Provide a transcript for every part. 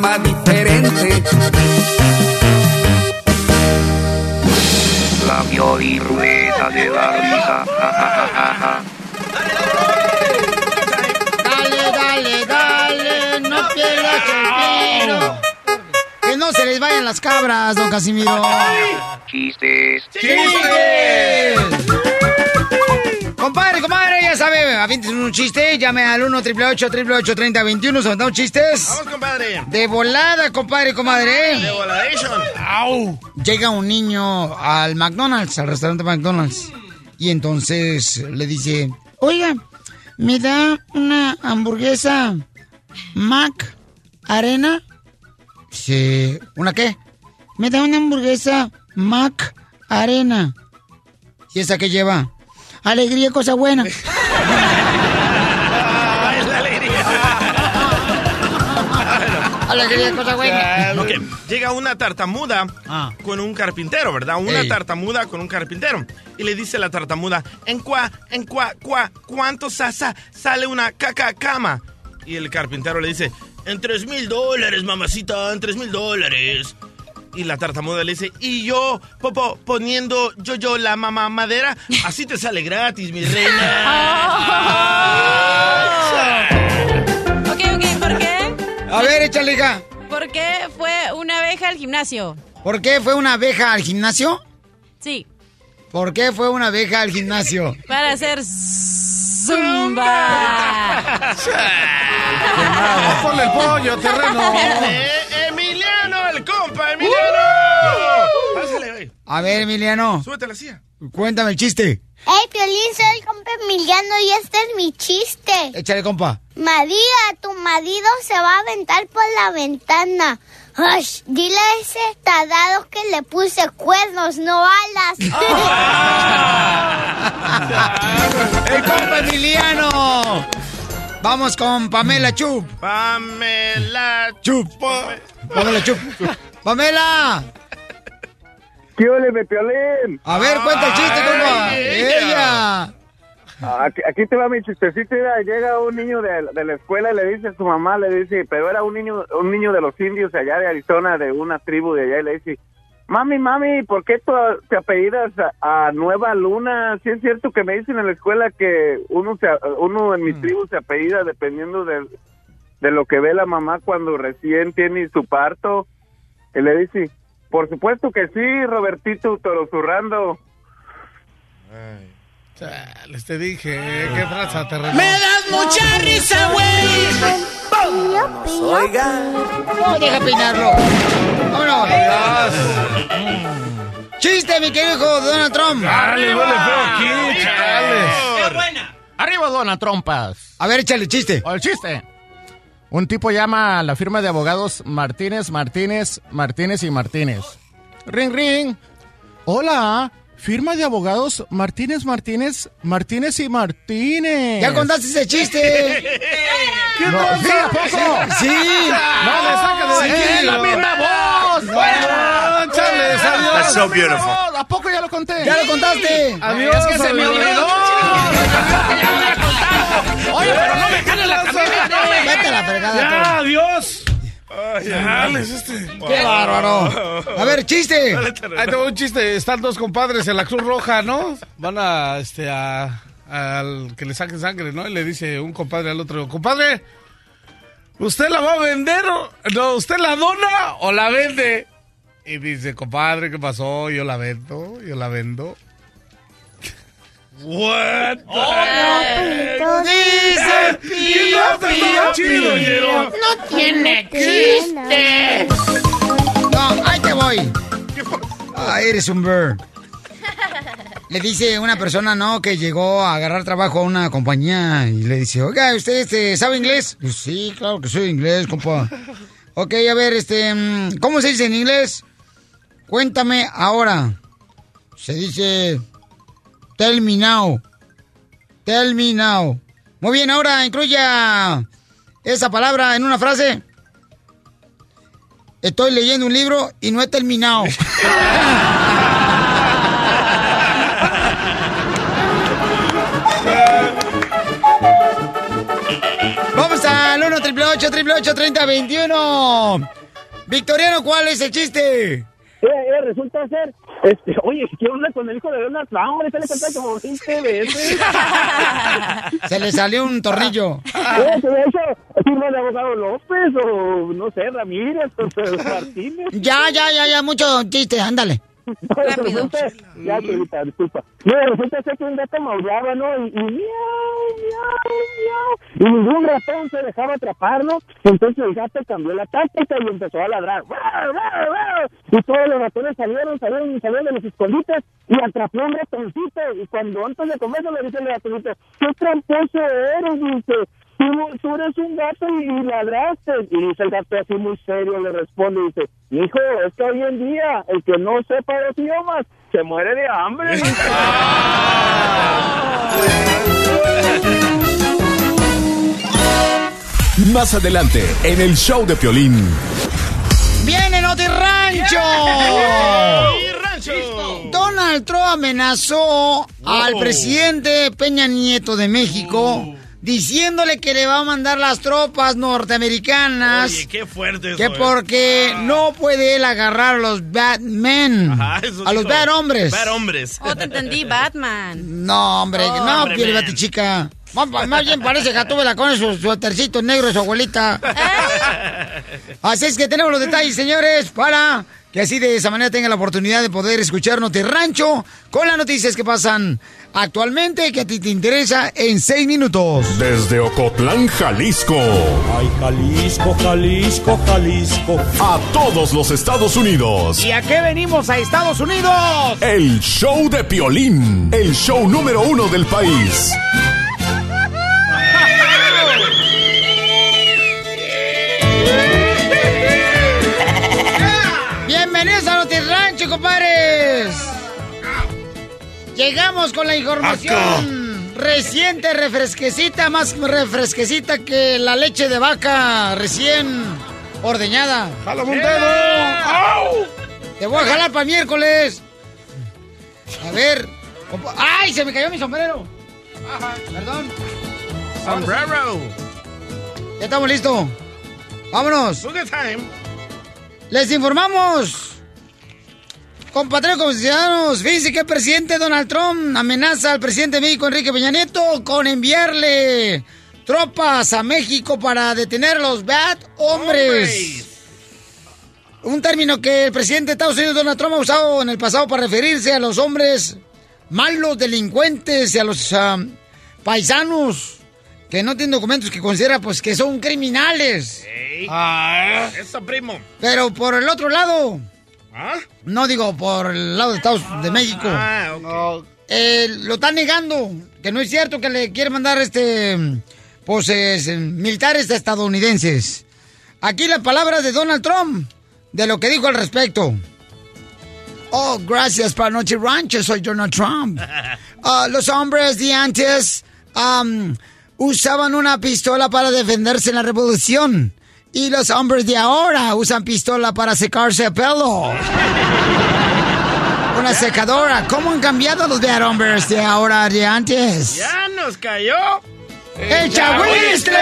programa diferente. La Pioli Rueda de la risa. Ja, ja, ja, ja, ja. Dale, dale, dale, no pierdas el tiro. Que no se les vayan las cabras, don Casimiro. Chistes. ¡Chistes! Avienten un chiste, llame al 1 888 3021 se mandan chistes. Vamos, compadre. De volada, compadre, comadre. De voladation. Au. Llega un niño al McDonald's, al restaurante McDonald's. Y entonces le dice, oiga, ¿me da una hamburguesa Mac Arena? Sí. ¿Una qué? Me da una hamburguesa Mac Arena. ¿Y esa qué lleva? Alegría, cosa buena. Alegría, cosa buena. Ok, Llega una tartamuda Ah. con un carpintero, ¿verdad? Una Ey. tartamuda con un carpintero. Y le dice la tartamuda, en cuá, en cuá, cuá, ¿cuánto sa- sa- sale una caca cama? Y el carpintero le dice, en tres mil dólares, mamacita, en tres mil dólares. Y la tartamuda le dice, y yo, popo, poniendo yo, yo la mamá madera, así te sale gratis, mi reina. A ver, échale, hija. ¿Por qué fue una abeja al gimnasio? ¿Por qué fue una abeja al gimnasio? Sí, ¿Por qué fue una abeja al gimnasio? para hacer zumba. Ponle el pollo, terreno. Eh, Emiliano, el compa, Emiliano. A ver, Emiliano, Súbete a la silla. cuéntame el chiste. Hey, Piolín, soy y este es mi chiste. Échale, compa. María, tu marido se va a aventar por la ventana. Ay, dile a ese tardado que le puse cuernos, no alas. ¡El compa Emiliano! Vamos con Pamela Chup. Pamela Chup. Pamela Chup. Pamela. ¿Qué ole, Piolín? A ver, cuenta el chiste, compa. Ay, Ella. Aquí, aquí te va mi chistecito. mira, llega un niño de, de la escuela y le dice a su mamá, le dice, pero era un niño un niño de los indios allá de Arizona, de una tribu de allá, y le dice, mami, mami, ¿por qué tú te apellidas a, a Nueva Luna? Si es cierto que me dicen en la escuela que uno, se, uno en mi tribu se apellida dependiendo de, de lo que ve la mamá cuando recién tiene su parto. Y le dice, por supuesto que sí, Robertito, toro zurrando. Chales, te dije, qué raza terreno. ¡Me das mucha risa, güey! No, deja peinarlo. Vámonos. Chiste, mi querido Donald Trump. Chale, huele feo aquí, chales. Arriba, dona Trompas. A ver, échale chiste. O el chiste. Un tipo llama a la firma de abogados Martínez, Martínez, Martínez y Martínez. Ring, ring. Hola, firma de abogados Martínez, Martínez, Martínez y Martínez. ¿Ya contaste ese chiste? No, ¿sí, ¿a poco? Sí. No, le saca de Sí. ¡Es la misma voz! No, chales, adiós. That's so beautiful. ¿A poco ya lo conté? ¿Ya lo contaste? Adiós, Es que se me olvidó. Ya lo había contado. Oye, pero no me jales la camisa, no Vete a la fregada. Ya, adiós. Este. ¡Qué bárbaro! A ver, chiste. Ahí tengo un chiste. Están dos compadres en la Cruz Roja, ¿no? Van a, este, a, al que le saquen sangre, ¿no? Y le dice un compadre al otro, compadre, ¿usted la va a vender o no? ¿Usted la dona o la vende? Y dice, compadre, ¿qué pasó? Yo la vendo, yo la vendo. What? Pío, dice pío, pío, chido, pío. No tiene chiste. No, ahí te voy. Ah, eres un bird. Le dice una persona, ¿no? Que llegó a agarrar trabajo a una compañía y le dice, oiga, ¿usted este, sabe inglés? Pues, sí, claro que soy inglés, compa. Ok, a ver, este, mm, ¿cómo se dice en inglés? Cuéntame ahora. Se dice, me now. Muy bien, ahora incluya esa palabra en una frase. Estoy leyendo un libro y no he terminado. Vamos al 1 888 3021 Victoriano, ¿cuál es el chiste? Resulta ser, este, oye, ¿qué onda con el hijo de Donald Trump? Hombre, se le canta como 20 veces. Se le salió un tornillo. De hecho, firma de abogado López o, no sé, Ramírez o Martínez. Ya, ya, ya, ya, mucho chiste, ándale. Rápido. Ya, Chelita, disculpa. Mira, resulta ser que un gato maullaba, ¿no? Y, y miau, miau, miau. Y ningún ratón se dejaba atrapar, ¿no? Entonces el gato cambió la táctica y empezó a ladrar. Y todos los ratones salieron, salieron y salieron de los escondites y atrapó un ratoncito. Y cuando antes de comerse le dice el ratoncito, ¡qué tramposo eres! Dice, tú, tú eres un gato y, ladraste. Y dice el gato así muy serio, le responde y dice, hijo, es que hoy en día el que no sepa los idiomas se muere de hambre. Más adelante, en el show de Piolín. ¡Viene Noti Rancho! Rancho! Donald Trump amenazó al presidente Peña Nieto de México diciéndole que le va a mandar las tropas norteamericanas. Oye, qué fuerte eso, Que eh. porque no puede él agarrar a los Batmen. Ajá, eso a los dijo. bad hombres. Bad hombres. Oh, te entendí, Batman. No, hombre, Oh, no, hombre, piel man. chica. Más bien parece Gatúbela con su suétercito negro de su abuelita. Así es que tenemos los detalles, señores, para que así de esa manera tengan la oportunidad de poder escuchar Noti Rancho con las noticias que pasan actualmente que a ti te interesa en seis minutos. Desde Ocotlán, Jalisco. Ay, Jalisco, Jalisco, Jalisco. A todos los Estados Unidos. ¿Y a qué venimos a Estados Unidos? El show de Piolín. El show número uno del país. Compadres. Llegamos con la información reciente, refresquecita, más refresquecita que la leche de vaca recién ordeñada. ¡Jálame un dedo! ¡Au! Te voy a jalar para miércoles. A ver. ¡Ay! Se me cayó mi sombrero. Perdón. Sombrero. Ya estamos listos. Vámonos. Les informamos. Compatriotas ciudadanos, fíjense que el presidente Donald Trump amenaza al presidente de México, Enrique Peña Nieto, con enviarle tropas a México para detener a los bad hombres. Un término que el presidente de Estados Unidos, Donald Trump, ha usado en el pasado para referirse a los hombres malos, delincuentes y a los ah, paisanos que no tienen documentos que considera pues que son criminales. Ah, Eso, primo. Pero por el otro lado, ¿Ah? no digo por el lado de Estados de México, Ah, eh, lo está negando, que no es cierto que le quiere mandar este pues es, eh, militares estadounidenses. Aquí las palabras de Donald Trump, de lo que dijo al respecto. Oh, gracias para Noche Rancho, soy Donald Trump. Ah, los hombres de antes usaban una pistola para defenderse en la revolución. Y los hombres de ahora usan pistola para secarse el pelo. Una secadora. ¿Cómo han cambiado los de hombres de ahora de antes? Ya nos cayó. ¡El chahuistle!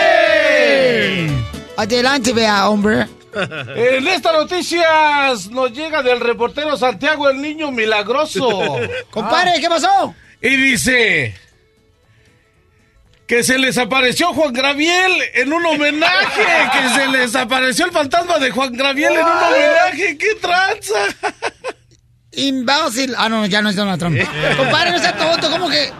Adelante, vea, hombre. En estas noticias nos llega del reportero Santiago el Niño Milagroso. Compadre, ¿qué pasó? Y dice que se les apareció Juan Graviel en un homenaje, que se les apareció el fantasma de Juan Graviel en un homenaje. ¡Qué tranza! Imbécil. Ah, no, ya no es Donald Trump. Compadre, no sea tonto, ¿cómo que?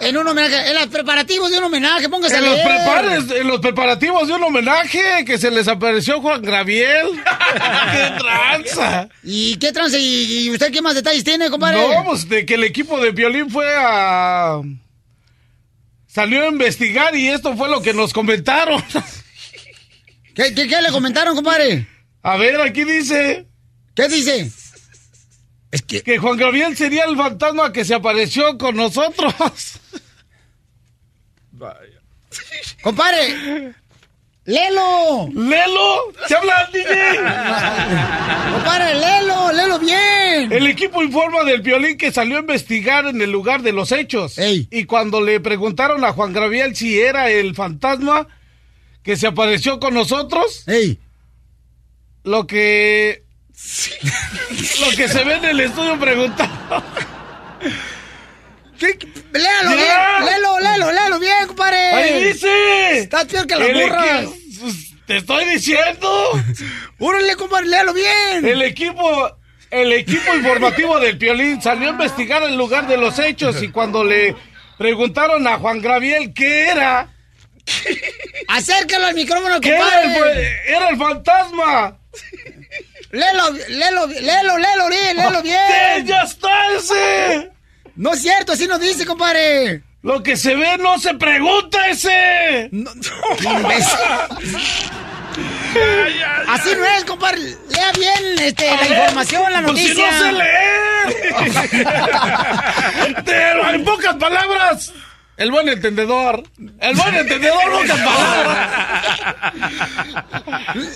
En un homenaje, en los preparativos de un homenaje, póngase En a los, leer. prepares- en los preparativos de un homenaje que se les apareció Juan Graviel. ¡Qué tranza! ¿Y qué trance? ¿Y, y usted qué más detalles tiene, compadre? No, pues de que el equipo de violín fue a... Salió a investigar y esto fue lo que nos comentaron. ¿Qué, qué, qué le comentaron, compadre? A ver, aquí dice... ¿Qué dice? Es que... Que Juan Gabriel sería el fantasma que se apareció con nosotros. Compadre, léelo. ¡Lelo! ¿Se habla, DJ? Compadre, léelo, léelo bien. El equipo informa del violín que salió a investigar en el lugar de los hechos. Y cuando le preguntaron a Juan Gabriel si era el fantasma que se apareció con nosotros, lo que lo que se ve en el estudio Léalo bien, léelo, léelo, léelo bien, compadre. Ahí dice. Estás peor que las burras. equi- Te estoy diciendo. Órale, compadre, léalo bien. El equipo, el equipo informativo del Piolín salió a investigar el lugar de los hechos y cuando le preguntaron a Juan Gabriel qué era, Acércalo al micrófono, ¿Qué era el, era el fantasma. Léelo, léelo, léelo, léelo bien. ¡Ya está ese! No es cierto, así nos dice, compadre. Lo que se ve no se pregunta ese. Imbécil. Así no es, compadre. Lea bien este, la información, la Pues si noticia. no sé leer. Pero en pocas palabras. El buen entendedor. El buen entendedor, pocas palabras.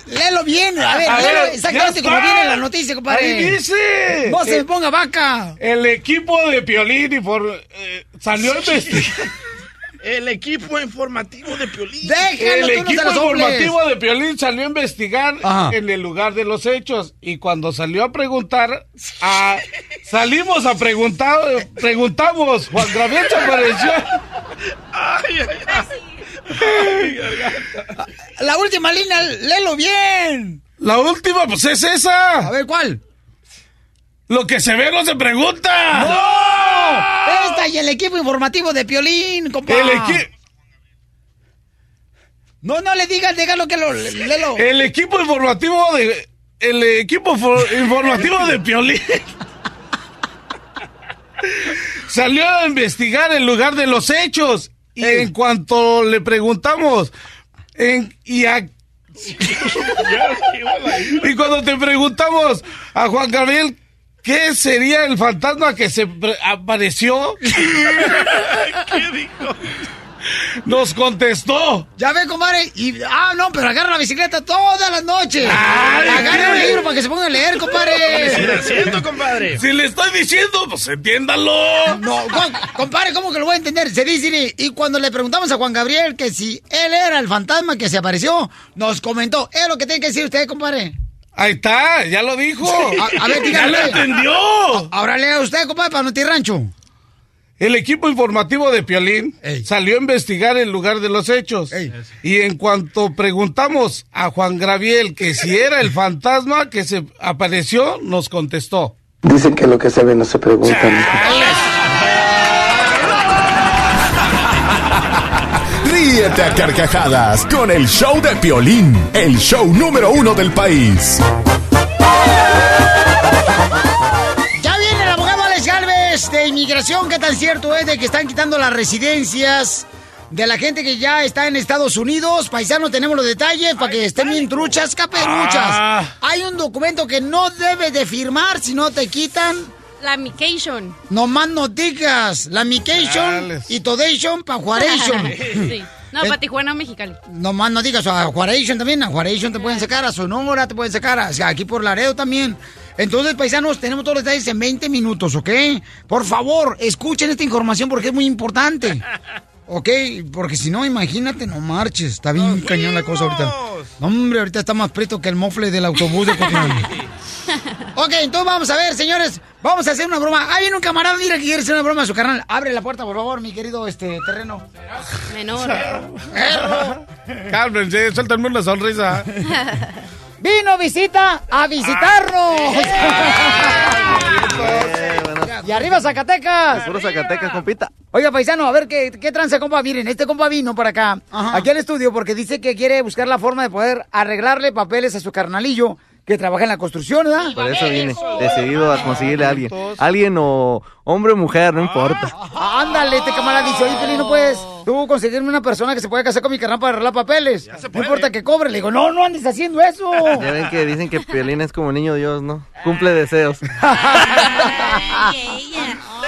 Léelo bien, a ver, A léelo ver, exactamente como viene la noticia, compadre. Ahí dice. No se Eh, me ponga vaca. El equipo de Piolín y por, eh, salió a investigar. El equipo informativo de Piolín. el equipo informativo de Piolín salió a investigar en el lugar de los hechos y cuando salió a preguntar, a- salimos a preguntar, preguntamos, Juan Gabriel se apareció. La última línea, léelo bien. La última, pues es esa. A ver, ¿cuál? Lo que se ve no se pregunta. ¡No! Esta y el equipo informativo de Piolín, compa. El equi- No, no le digas, déjalo que lo léelo. El equipo informativo de. El equipo for- informativo de Piolín. Salió a investigar el lugar de los hechos. Y en cuanto le preguntamos. En, y, a- y cuando te preguntamos a Juan Gabriel. ¿Qué sería el fantasma que se apareció? ¿Qué dijo? Nos contestó. Ya ve, compadre. Y, ah, no, pero agarra la bicicleta todas las noches. agarra un libro para que se ponga a leer, compadre. haciendo, compadre? Si le estoy diciendo, pues entiéndalo. No, co- compadre, ¿cómo que lo voy a entender? Se dice, y cuando le preguntamos a Juan Gabriel que si él era el fantasma que se apareció, nos comentó. Es lo que tiene que decir usted, compadre. Ahí está, ya lo dijo. A, a ver, ya lo entendió. Ahora lea usted, compadre, para no rancho. El equipo informativo de Piolín salió a investigar el lugar de los hechos. Y en cuanto preguntamos a Juan Graviel que si era el fantasma que se apareció, nos contestó. Dicen que lo que se ve no se pregunta. Ríete a carcajadas con el show de Piolín, el show número uno del país. Ya viene el abogado Alex Galvez de inmigración. ¿Qué tan cierto es de que están quitando las residencias de la gente que ya está en Estados Unidos? Paisano, tenemos los detalles para que estén bien truchas, caperuchas. Ah. Hay un documento que no debes de firmar si no te quitan. La mication. No más no digas. La mication y todation para Juaration. sí. No, para Tijuana o Mexicali. No más no digas, a Juaration también, a Juaration te pueden sacar, a Sonora te pueden sacar, aquí por Laredo también. Entonces, paisanos, tenemos todos los detalles en 20 minutos, ¿ok? Por favor, escuchen esta información porque es muy importante. ¿Ok? Porque si no, imagínate, no marches. Está bien cañón la cosa ahorita. No, hombre, ahorita está más preto que el mofle del autobús de Cotlán. ok, entonces vamos a ver, señores. Vamos a hacer una broma. Ah, viene un camarada, mira que quiere hacer una broma a su carnal. Abre la puerta, por favor, mi querido este terreno. Menor. Cálmense, suéltame una sonrisa. Vino visita a visitarnos. y arriba Zacatecas. Puro Zacatecas, compita. Oiga, paisano, a ver qué, qué tranza, compa. Miren, este compa vino para acá, aquí al estudio, porque dice que quiere buscar la forma de poder arreglarle papeles a su carnalillo que trabaja en la construcción, ¿verdad? Por eso viene, decidido a conseguirle a alguien. Alguien o hombre o mujer, no importa. Ah, Ándale, este camarada dice, oye, Pelín, no puedes tú conseguirme una persona que se pueda casar con mi carnal para arreglar papeles. No importa que cobre. Le digo, no, no andes haciendo eso. Ya ven que dicen que Piolín es como niño Dios, ¿no? Cumple deseos.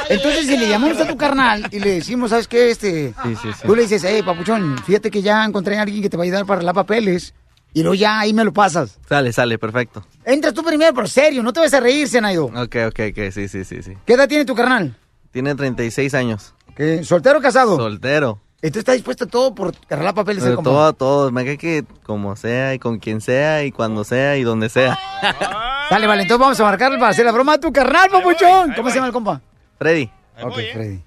Entonces, si le llamamos a tu carnal y le decimos, ¿sabes qué? Este, Sí, sí, sí. Tú le dices, hey, papuchón, fíjate que ya encontré a alguien que te va a ayudar para arreglar papeles. Y luego ya ahí me lo pasas. Sale, sale, perfecto. Entras tú primero, pero serio, no te vas a reír, Senaido. Ok, ok, ok, sí, sí, sí, sí. ¿Qué edad tiene tu carnal? Tiene 36 años. ¿Qué? ¿Soltero o casado? Soltero. Entonces está dispuesto a todo por arreglar papeles. Compa. todo a todo. Me cae que como sea y con quien sea y cuando sea y donde sea. Dale, vale, entonces vamos a marcarle para hacer la broma a tu carnal, papuchón. ¿Cómo se llama el compa? Freddy. ok, Freddy.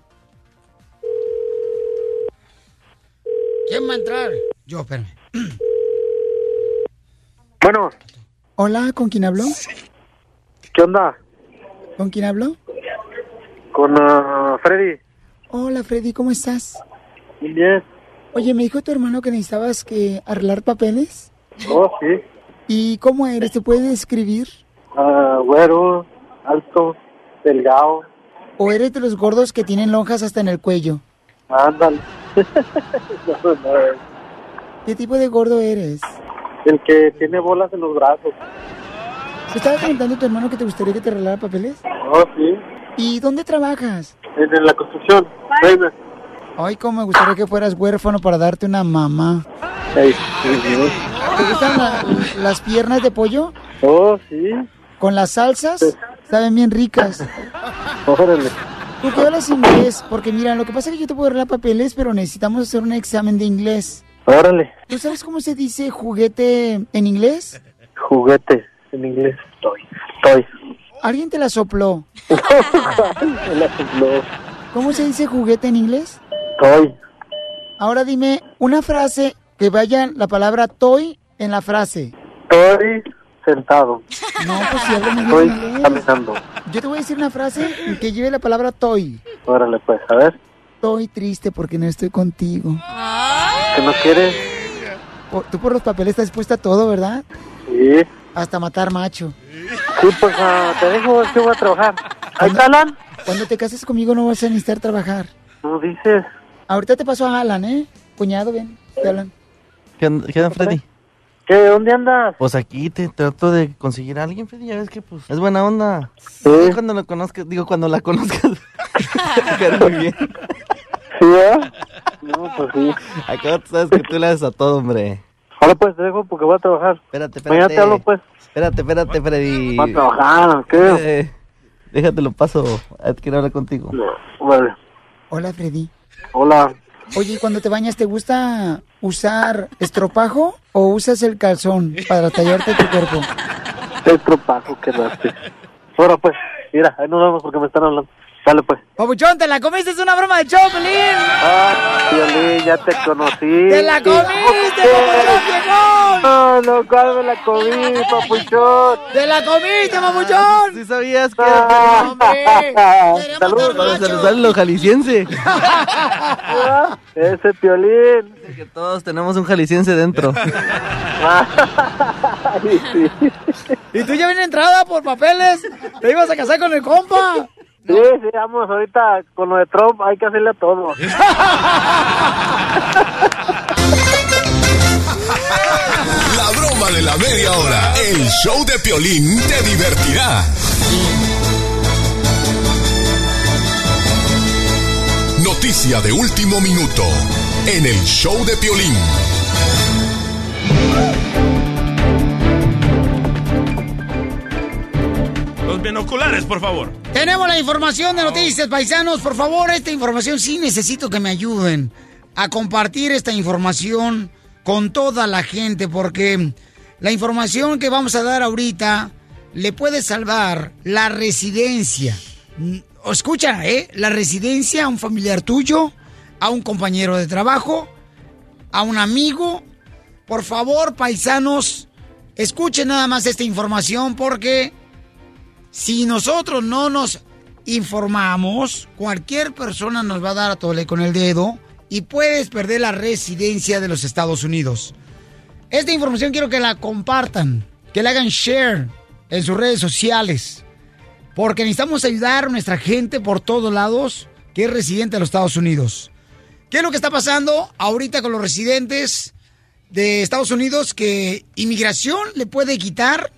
¿Quién va a entrar? Yo, espérame. Bueno, Hola, ¿con quién habló? ¿qué onda? ¿Con quién habló? Con ah, Freddy. Hola, Freddy, ¿cómo estás? Bien. Oye, me dijo tu hermano que necesitabas que arreglar papeles. Oh, sí. ¿Y cómo eres? ¿Te puedes describir? Ah, güero, alto, delgado. ¿O eres de los gordos que tienen lonjas hasta en el cuello? Ándale. No, no, ¿Qué tipo de gordo eres? El que tiene bolas en los brazos. ¿Te estaba comentando tu hermano que te gustaría que te arreglara papeles? Oh, sí. ¿Y dónde trabajas? En, en la construcción. Reina. Ay, cómo me gustaría que fueras huérfano para darte una mamá. Sí, sí. ¿Te gustan la- las piernas de pollo? Oh, sí. ¿Con las salsas? Saben bien ricas. Órale. ¿Tú qué hablas inglés? Porque mira, lo que pasa es que yo te puedo arreglar papeles, pero necesitamos hacer un examen de inglés. Órale. ¿Tú sabes cómo se dice juguete en inglés? Juguete. En inglés. Toy. Toy. Alguien te la sopló. Me la sopló. ¿Cómo se dice juguete en inglés? Toy. Ahora dime una frase que vaya la palabra toy en la frase. Estoy sentado. No, pues si hablo Estoy inglés. caminando. Yo te voy a decir una frase que lleve la palabra toy. Órale, pues, a ver. Estoy triste porque no estoy contigo. ¿Que no quieres? Por- Tú por los papeles estás dispuesta a todo, ¿verdad? Sí. Hasta matar macho. Sí, pues ah, te dejo que voy a trabajar. ¿Ahí está Alan? Cuando te cases conmigo no vas a necesitar trabajar. No dices. Ahorita te paso a Alan, ¿eh? Cuñado, ven. Te hablan. ¿Qué qué onda, Freddy? ¿Qué? ¿Dónde andas? Pues aquí te trato de conseguir a alguien, Freddy. Ya ves que pues es buena onda. Sí. Cuando lo conozcas, digo, cuando la conozcas. muy bien. ¿Sí, eh? No, pues sí. Acá tú sabes que tú le haces a todo, hombre. Ahora pues te dejo porque voy a trabajar. Espérate, espérate. Mañana te hablo, pues. Espérate, espérate, Freddy. ¿Va a trabajar, qué? Eh, déjate lo paso. Quiero hablar contigo. Vale. Hola, Freddy. Hola. Oye, ¿y cuando te bañas, ¿te gusta usar estropajo o usas el calzón para tallarte tu cuerpo? El tropajo que daste. Ahora pues, mira, ahí nos vemos porque me están hablando. Dale pues. Papuchón, ¿te la comiste? Es una broma de show, Pelín. Ah, Violín, ya te conocí. ¡Te la comiste, papuchón! No, no, ¿cuál me la comí, papuchón? ¡Te la comiste, papuchón! ¿Sí sabías que Ah, Saludos. Para saludar jalisciense. Ese piolín. que todos tenemos un jalisciense dentro. Ay, sí. ¿Y tú ya vienes entrada por papeles? ¿Te ibas a casar con el compa? Sí, sí, vamos, ahorita con lo de Trump hay que hacerle a todo. La broma de la media hora. El show de Piolín te divertirá. Noticia de último minuto. En el show de Piolín. Binoculares, por favor. Tenemos la información de noticias, paisanos. Por favor, esta información sí necesito que me ayuden a compartir esta información con toda la gente porque la información que vamos a dar ahorita le puede salvar la residencia. Mm, Escucha, ¿eh? La residencia a un familiar tuyo, a un compañero de trabajo, a un amigo. Por favor, paisanos, escuchen nada más esta información porque si nosotros no nos informamos, cualquier persona nos va a dar a tole con el dedo y puedes perder la residencia de los Estados Unidos. Esta información quiero que la compartan, que la hagan share en sus redes sociales, porque necesitamos ayudar a nuestra gente por todos lados que es residente de los Estados Unidos. ¿Qué es lo que está pasando ahorita con los residentes de Estados Unidos que inmigración le puede quitar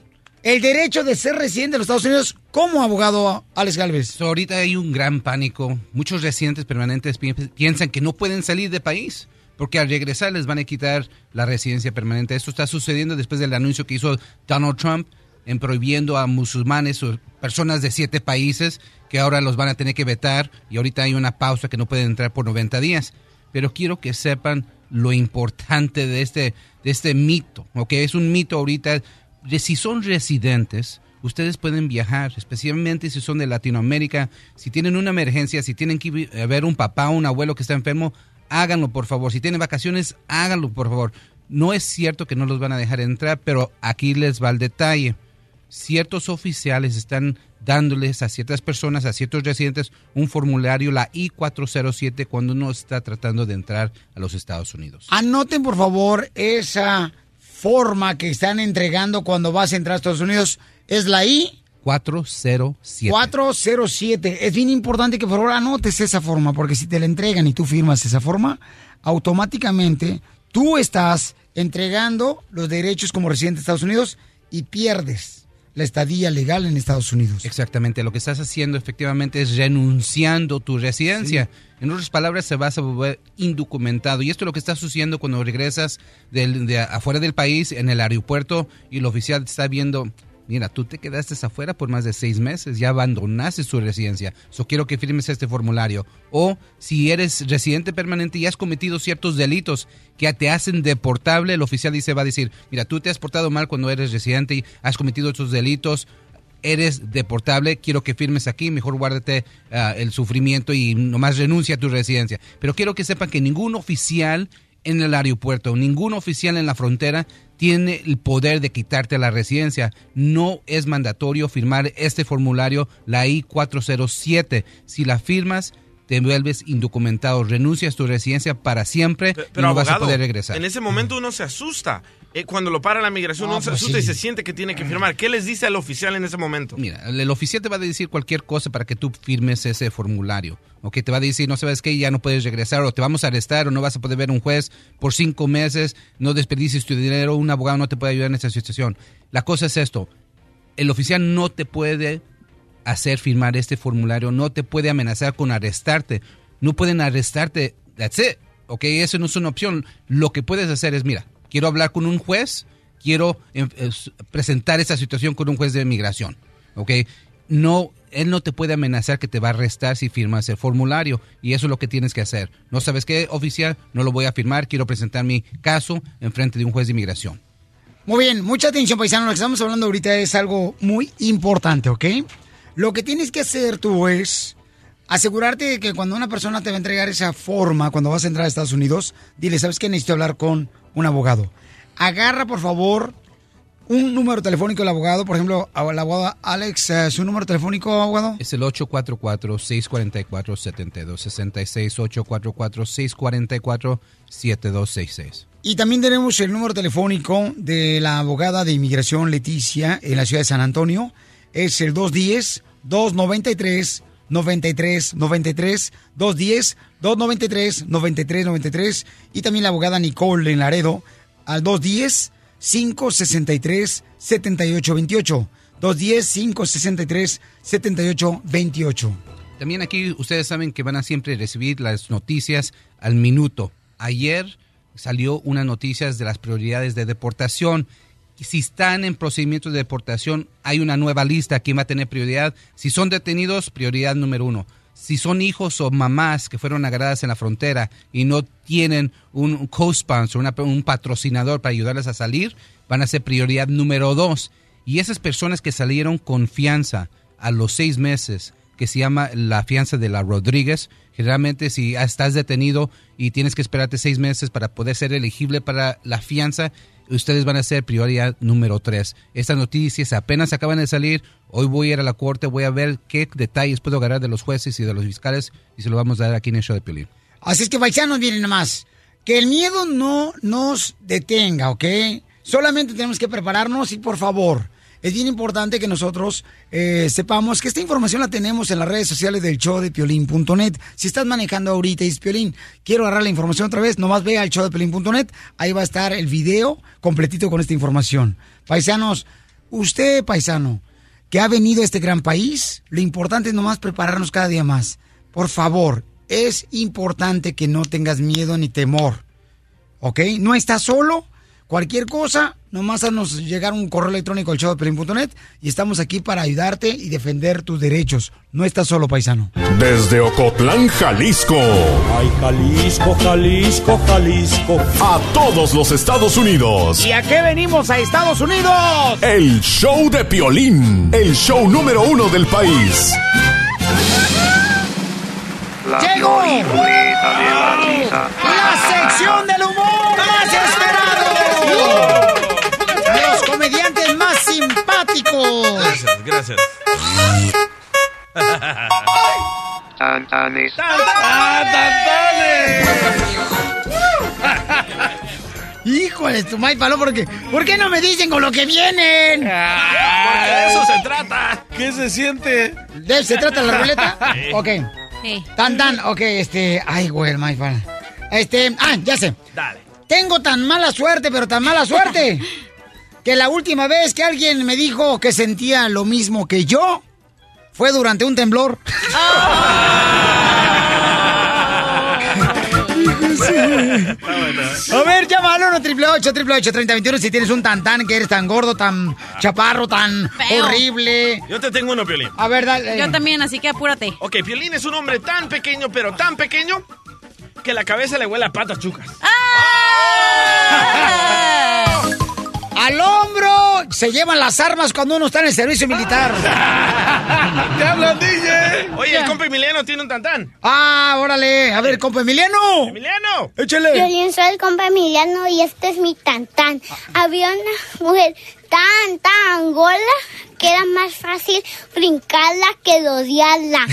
el derecho de ser residente de los Estados Unidos como abogado, Alex Galvez? So, ahorita hay un gran pánico. Muchos residentes permanentes pi- piensan que no pueden salir del país porque al regresar les van a quitar la residencia permanente. Esto está sucediendo después del anuncio que hizo Donald Trump en prohibiendo a musulmanes o personas de siete países que ahora los van a tener que vetar y ahorita hay una pausa que no pueden entrar por 90 días. Pero quiero que sepan lo importante de este, de este mito, ¿ok? Es un mito ahorita. Si son residentes, ustedes pueden viajar, especialmente si son de Latinoamérica, si tienen una emergencia, si tienen que ver un papá o un abuelo que está enfermo, háganlo por favor. Si tienen vacaciones, háganlo por favor. No es cierto que no los van a dejar entrar, pero aquí les va el detalle. Ciertos oficiales están dándoles a ciertas personas, a ciertos residentes, un formulario, la I-407, cuando uno está tratando de entrar a los Estados Unidos. Anoten por favor esa forma que están entregando cuando vas a entrar a Estados Unidos. Es la I 407. 407. Es bien importante que por favor anotes esa forma, porque si te la entregan y tú firmas esa forma, automáticamente tú estás entregando los derechos como residente de Estados Unidos y pierdes la estadía legal en Estados Unidos. Exactamente, lo que estás haciendo efectivamente es renunciando tu residencia. En otras palabras, se vas a volver indocumentado. Y esto es lo que está sucediendo cuando regresas del- de afuera del país, en el aeropuerto, y el oficial te está viendo, mira, tú te quedaste afuera por más de seis meses, ya abandonaste tu residencia. So quiero que firmes este formulario. O si eres residente permanente y has cometido ciertos delitos que te hacen deportable, el oficial dice, va a decir, mira, tú te has portado mal cuando eres residente y has cometido estos delitos, eres deportable, quiero que firmes aquí, mejor guárdate ah, el sufrimiento y nomás renuncia a tu residencia. Pero quiero que sepan que ningún oficial en el aeropuerto, ningún oficial en la frontera tiene el poder de quitarte la residencia. No es mandatorio firmar este formulario, la I-407. Si la firmas, te vuelves indocumentado, renuncias tu residencia para siempre y Pero no vas a poder regresar. en ese momento uno se asusta. Eh, cuando lo para la migración, Ah, uno se pues asusta sí. y se siente que tiene que firmar. ¿Qué les dice al oficial en ese momento? Mira, el, oficial te va a decir cualquier cosa para que tú firmes ese formulario. O que te va a decir, no sabes qué, ya no puedes regresar, o te vamos a arrestar, o no vas a poder ver un juez por cinco meses, no desperdicies tu dinero, un abogado no te puede ayudar en esa situación. La cosa es esto, el oficial no te puede hacer firmar este formulario, no te puede amenazar con arrestarte, no pueden arrestarte, that's it, ok, eso no es una opción. Lo que puedes hacer es, mira, quiero hablar con un juez, quiero eh, eh, presentar esa situación con un juez de inmigración, ok, no, él no te puede amenazar que te va a arrestar si firmas el formulario y eso es lo que tienes que hacer. No sabes qué, oficial, no lo voy a firmar, quiero presentar mi caso en frente de un juez de inmigración. Muy bien, mucha atención, paisano. Lo que estamos hablando ahorita es algo muy importante, ¿ok? Lo que tienes que hacer tú es asegurarte de que cuando una persona te va a entregar esa forma, cuando vas a entrar a Estados Unidos, dile, ¿sabes qué? Necesito hablar con un abogado. Agarra, por favor, un número telefónico del abogado. Por ejemplo, el abogado Alex, eh, ¿su número telefónico, abogado? Es el 844-644-7266, 844-644-7266. Y también tenemos el número telefónico de la abogada de inmigración Leticia en la ciudad de San Antonio. Es el 210-293-9393. 210-293-9393. Y también la abogada Nicole en Laredo al 210-563-7828. 210-563-7828. También aquí ustedes saben que van a siempre recibir las noticias al minuto. Ayer salió una noticia de las prioridades de deportación. Si están en procedimiento de deportación, hay una nueva lista. ¿Quién va a tener prioridad? Si son detenidos, prioridad número uno. Si son hijos o mamás que fueron agarradas en la frontera y no tienen un co-sponsor, un patrocinador para ayudarles a salir, van a ser prioridad número dos. Y esas personas que salieron con fianza a los seis meses, que se llama la fianza de la Rodríguez. Generalmente si estás detenido y tienes que esperarte seis meses para poder ser elegible para la fianza, ustedes van a ser prioridad número tres. Estas noticias apenas acaban de salir. Hoy voy a ir a la corte, voy a ver qué detalles puedo agarrar de los jueces y de los fiscales y se lo vamos a dar aquí en el show de Piolín. Así es que paisanos, miren nomás. Que el miedo no nos detenga, ¿ok? Solamente tenemos que prepararnos y por favor, es bien importante que nosotros eh, sepamos que esta información la tenemos en las redes sociales del show de piolín.net. Si estás manejando ahorita y dices, Piolín, quiero agarrar la información otra vez, nomás ve al show de piolín.net, ahí va a estar el video completito con esta información. Paisanos, usted, paisano, que ha venido a este gran país, lo importante es nomás prepararnos cada día más. Por favor, es importante que no tengas miedo ni temor. ¿Ok? No estás solo. Cualquier cosa, nomás haznos llegar un correo electrónico al showdepiolín.net y estamos aquí para ayudarte y defender tus derechos. No estás solo, paisano. Desde Ocotlán, Jalisco. Ay, Jalisco, Jalisco, Jalisco. A todos los Estados Unidos. ¿Y a qué venimos a Estados Unidos? El show de Piolín. El show número uno del país. La ¡Llegó! De la sección del Gracias, gracias. Tantanes. Híjole, tu Mike Paló, porque ¿por qué no me dicen con lo que vienen? Porque de eso se trata. ¿Qué se siente? ¿De eso se trata la ruleta? Sí. Ok. Tan, tan, ok, este. Ay, güey, el Paló. Este. Ah, ya sé. Dale. Tengo tan mala suerte, pero tan mala suerte. que la última vez que alguien me dijo que sentía lo mismo que yo fue durante un temblor. A ver, llama al 1 888 3021 si tienes un tan tan que eres tan gordo, tan chaparro, tan Feo. horrible. Yo te tengo uno, Piolín. A ver, dale. Yo también, así que apúrate. Ok, Piolín es un hombre tan pequeño, pero tan pequeño, que la cabeza le huele a patas chucas. Al hombro se llevan las armas cuando uno está en el servicio militar. ¡Te hablan, DJ! Oye, el compa Emiliano tiene un tantán. Ah, órale. A ver, compa Emiliano. Emiliano. Échale. Yo soy el compa Emiliano y este es mi tantán. Había una mujer tan, tan gola que era más fácil brincarla que rodearla.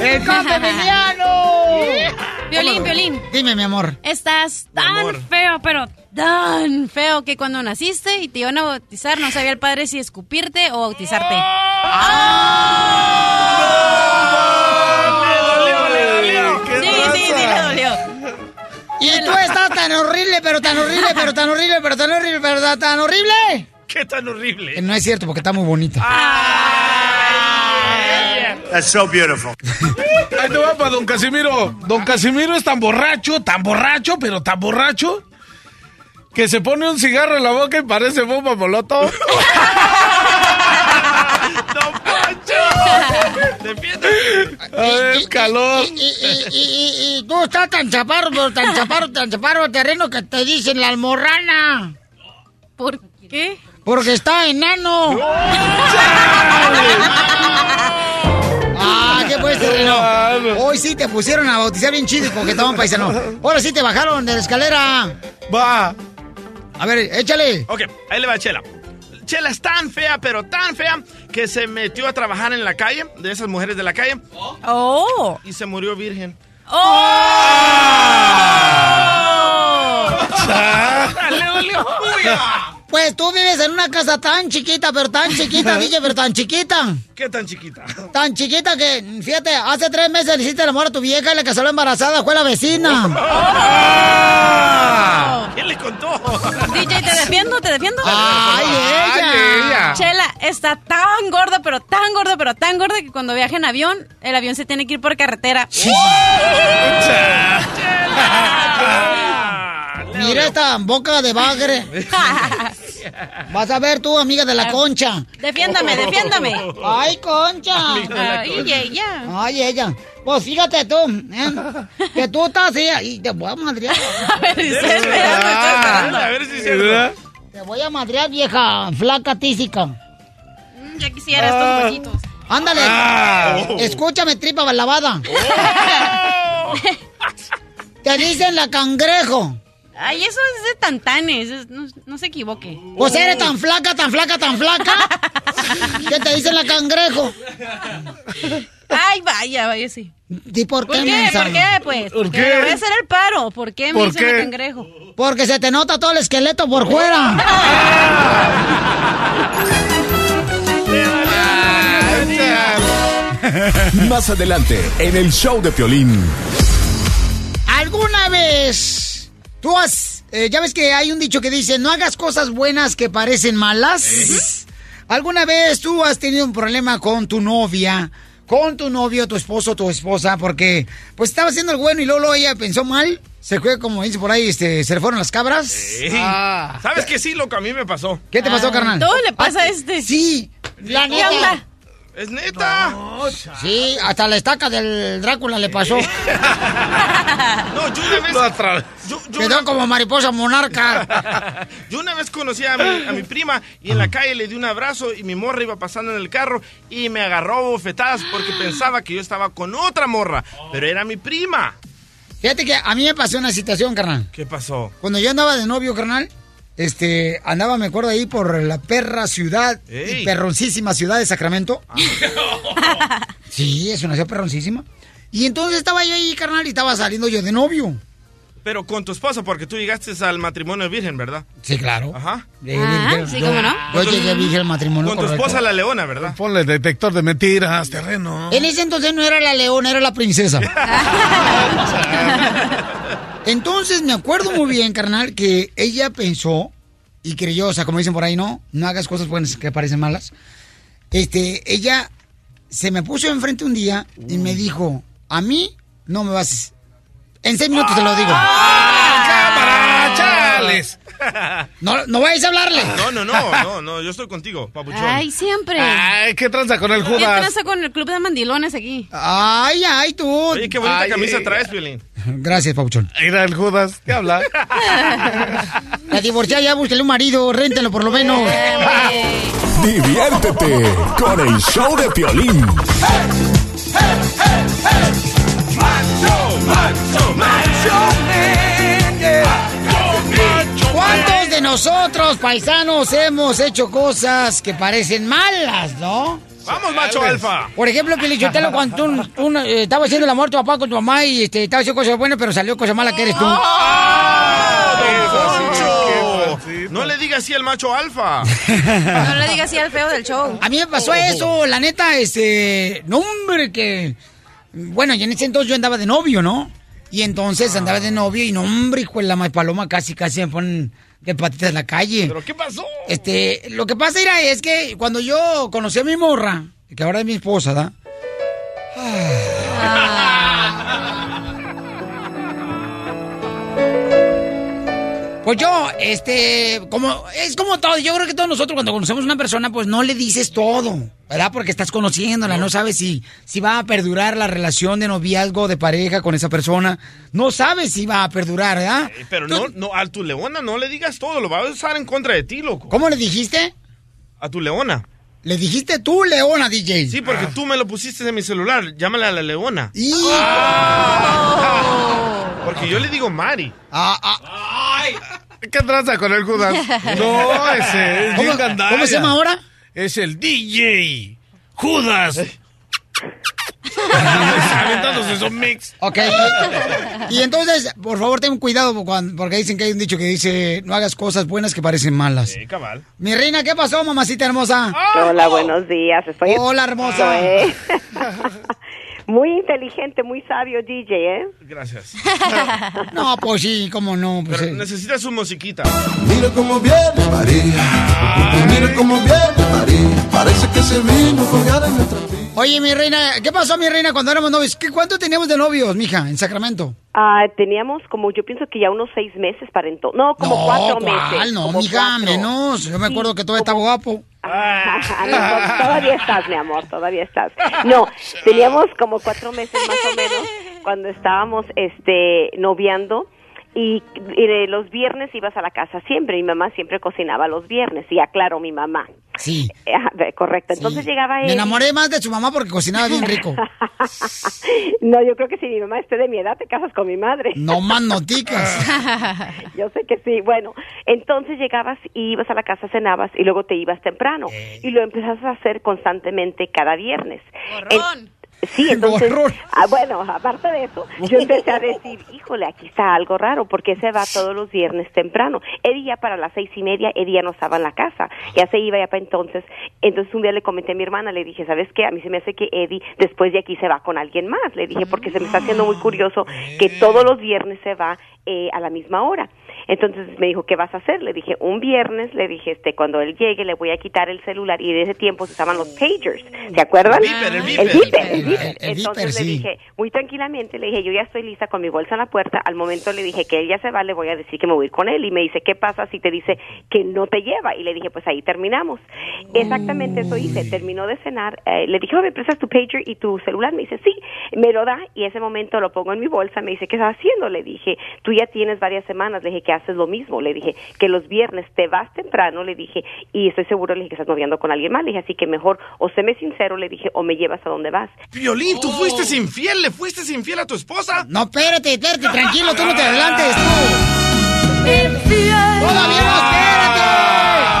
¡El compa Emiliano! Violín, violín. Dime, mi amor. Estás tan amor. feo, pero tan feo que cuando naciste y te iban a bautizar no sabía el padre si escupirte o bautizarte. Sí, sí, sí, le dolió. Y tú estás tan horrible, pero tan horrible, pero tan horrible, pero tan horrible, pero tan- horrible. ¿Qué tan horrible? No es cierto, porque está muy bonita. That's so beautiful. Ahí te va para don Casimiro. Don Casimiro es tan borracho, tan borracho, pero tan borracho, que se pone un cigarro en la boca y parece bomba molotov. el calor. Y, y- y- y- y tú estás tan chaparro, pero tan chaparro, tan chaparro terreno que te dicen la almorrana. ¿Por qué? Porque está enano. Ah, ¿qué pues, terreno? Hoy sí te pusieron a bautizar bien chido porque estaban paisano. Ahora sí te bajaron de la escalera. Va. A ver, échale. Ok, ahí le va Chela. Chela es tan fea, pero tan fea, que se metió a trabajar en la calle, de esas mujeres de la calle. Oh. Y se murió virgen. Le dolió. Pues tú vives en una casa tan chiquita, pero tan chiquita, DJ, pero tan chiquita. ¿Qué tan chiquita? Tan chiquita que, fíjate, hace tres meses le hiciste el amor a tu vieja y le casó la embarazada, fue la vecina. ¿Quién le contó? DJ, ¿te defiendo? ¿Te defiendo? Ay, ella. Chela está tan gorda, pero tan gorda, pero tan gorda que cuando viaja en avión, el avión se tiene que ir por carretera. Mira esta boca de bagre. Vas a ver tú, amiga de la concha. Defiéndame, defiéndame. Ay, concha. Ay, concha. ella. Ay, ella. Pues fíjate tú, ¿eh? que tú estás así y te voy a madrear. A ver, estoy esperando. A ver si es cierto. Te voy a madrear, vieja flaca tísica. Mm, Ya quisiera estos huequitos. Ándale. Ah. Escúchame, tripa lavada. Te dicen la cangrejo. Ay, eso es de tantanes, es- no, no se equivoque. Pues eres tan flaca, tan flaca, tan flaca. que te dicen la cangrejo. Ay, vaya, vaya, sí. ¿Y por ¿Por qué, qué? mensa? ¿Por qué, pues? ¿Por Porque qué? voy a hacer el paro. ¿Por qué me ¿Por dicen qué? el cangrejo? Porque se te nota todo el esqueleto por fuera. Más adelante, en el show de Piolín. ¿Alguna vez tú has... eh, ya ves que hay un dicho que dice, no hagas cosas buenas que parecen malas? ¿Alguna vez tú has tenido un problema con tu novia, con tu novio, tu esposo, tu esposa, porque pues estaba haciendo el bueno y luego, luego ella pensó mal? Se fue, como dice por ahí, este, se le fueron las cabras. Sí. ¿Sabes que sí, loco? A mí me pasó. ¿Qué te pasó, carnal? Todo le pasa Ah, a este. Sí, la ¿Qué neta. Es neta. Sí, hasta la estaca del Drácula le pasó. No, yo una vez. Yo, yo Quedó como mariposa monarca. Yo una vez conocí a mi, a mi prima y en la calle le di un abrazo y mi morra iba pasando en el carro y me agarró a bofetadas porque pensaba que yo estaba con otra morra, pero era mi prima. Fíjate que a mí me pasó una situación, carnal. ¿Qué pasó? Cuando yo andaba de novio, carnal, este, andaba, me acuerdo, ahí por la perra ciudad, Ey. y perroncísima ciudad de Sacramento. Sí, es una ciudad perroncísima. Y entonces estaba yo ahí, carnal, y estaba saliendo yo de novio. Pero con tu esposa, porque tú llegaste al matrimonio virgen, ¿verdad? Sí, claro. Ajá. Eh, yo- Yo llegué virgen al matrimonio. Con tu correcto. esposa la leona, ¿verdad? Ponle detector de mentiras, terreno. En ese entonces no era la leona, era la princesa. Entonces me acuerdo muy bien, carnal, que ella pensó y creyó, o sea, como dicen por ahí, no, no hagas cosas buenas que parecen malas. Este, ella se me puso enfrente un día y me dijo, a mí no me vas. En seis minutos te lo digo. ¡Cámara, chales! No, no vayas a hablarle. No, no, no, no, no, yo estoy contigo, papuchón. Ay, siempre. Ay, ¿qué tranza con el ¿Qué Judas? tranza con el club de mandilones aquí? Ay, ay, tú. Oye, qué bonita Ay, camisa eh. traes, Piolín. Gracias, Pauchón. Mira el Judas, ¿qué habla? La divorciada ya búsquele un marido, réntenlo por lo menos. Diviértete con el show de Piolín. ¿Cuántos de nosotros, paisanos, hemos hecho cosas que parecen malas, no? Vamos, macho alfa. Por ejemplo, Pilichotelo, cuando tú, tú, eh, estaba haciendo el amor tu papá con tu mamá y este, estaba haciendo cosas buenas, pero salió cosa mala que eres tú. ¡Ah, Poncho! No le digas así al macho alfa. No le digas así al feo del show. A mí me pasó eso, la neta, este, no hombre, que, bueno, y en ese entonces yo andaba de novio, ¿no? Y entonces andaba de novio y no, hombre, hijo de la más paloma, casi, casi me ponen de patitas en la calle. ¿Pero qué pasó? Este, lo que pasa era, es que cuando yo conocí a mi morra, que ahora es mi esposa, ¿da? Pues yo, este, como, es como todo, yo creo que todos nosotros cuando conocemos a una persona, pues no le dices todo, ¿verdad? Porque estás conociéndola, no sabes si, si va a perdurar la relación de noviazgo, de pareja con esa persona, no sabes si va a perdurar, ¿verdad? Eh, Pero no, no, a tu leona no le digas todo, lo va a usar en contra de ti, loco. ¿Cómo le dijiste? A tu leona. Le dijiste tú, Leona, DJ. Sí, porque tú me lo pusiste en mi celular. Llámale a la leona. Y... Porque yo le digo Mari. Ah, ah. ¿Qué tranza con el Judas? No, ese es ¿Cómo- cómo se llama ahora? Es el DJ Judas. Aventándose su mix. Ok. Y, entonces, por favor, ten cuidado cuando- porque dicen que hay un dicho que dice, no hagas cosas buenas que parecen malas. Sí, cabal. Mi reina, ¿qué pasó, mamacita hermosa? Hola, buenos días. Estoy Hola, hermosa. muy inteligente, muy sabio DJ, ¿eh? Gracias. No, pues sí, cómo no. Pues, Pero eh. necesitas su musiquita. Mira cómo viene María. Mira cómo viene María. Parece que se vino a en nuestra vida. Oye, mi reina, ¿qué pasó, mi reina, cuando éramos novios? ¿Qué, ¿Cuánto teníamos de novios, mija, en Sacramento? Ah, teníamos como, yo pienso que ya unos seis meses para entonces. No, como cuatro ¿cuál? meses. No, como mija, cuatro. menos. Yo me acuerdo que todavía estaba guapo. Ah, no, to- todavía estás, mi amor, todavía estás. No, teníamos como cuatro meses más o menos cuando estábamos este noviando y, y de los viernes ibas a la casa siempre. Mi mamá siempre cocinaba los viernes y aclaro, mi mamá. Sí. Ajá, de- correcto. Entonces llegaba él. Me enamoré más de su mamá porque cocinaba bien rico. No, yo creo que si mi mamá esté de mi edad, te casas con mi madre. No más noticas. Yo sé que sí. Bueno, entonces llegabas y ibas a la casa, cenabas y luego te ibas temprano. Y lo empezabas a hacer constantemente cada viernes. Sí, entonces, ah, bueno, aparte de eso, yo empecé a decir, híjole, aquí está algo raro, porque se va todos los viernes temprano. Eddie ya para las seis y media, Eddie ya no estaba en la casa, ya se iba ya para entonces. Entonces un día le comenté a mi hermana, le dije, ¿sabes qué? A mí se me hace que Eddie después de aquí se va con alguien más. Le dije, porque se me está haciendo muy curioso que todos los viernes se va eh, a la misma hora. Entonces me dijo, ¿qué vas a hacer? Le dije, un viernes, le dije, este, cuando él llegue le voy a quitar el celular y de ese tiempo se usaban los pagers, ¿se acuerdan? El beeper, el beeper. El beeper, Entonces le dije, muy tranquilamente, le dije, yo ya estoy lista con mi bolsa en la puerta. Al momento le dije que él ya se va, le voy a decir que me voy a ir con él. Y me dice, ¿qué pasa si te dice que no te lleva? Y le dije, pues ahí terminamos. Exactamente eso hice. Terminó de cenar. eh, le dije, "Oh, ¿me prestas tu pager y tu celular? Me dice, sí. Me lo da y ese momento lo pongo en mi bolsa. Me dice, ¿qué estás haciendo? Le dije, tú ya tienes varias semanas. Le dije, que haces lo mismo. Le dije, que los viernes te vas temprano. Le dije, y estoy seguro, le dije, que estás noviando con alguien más. Le dije, así que mejor o séme sincero, le dije, o me llevas a donde vas. Violín, ¿tú fuiste infiel? ¿Le fuiste infiel a tu esposa? No, espérate, espérate, tranquilo, tú no te adelantes, tú. ¡Todavía no, espérate!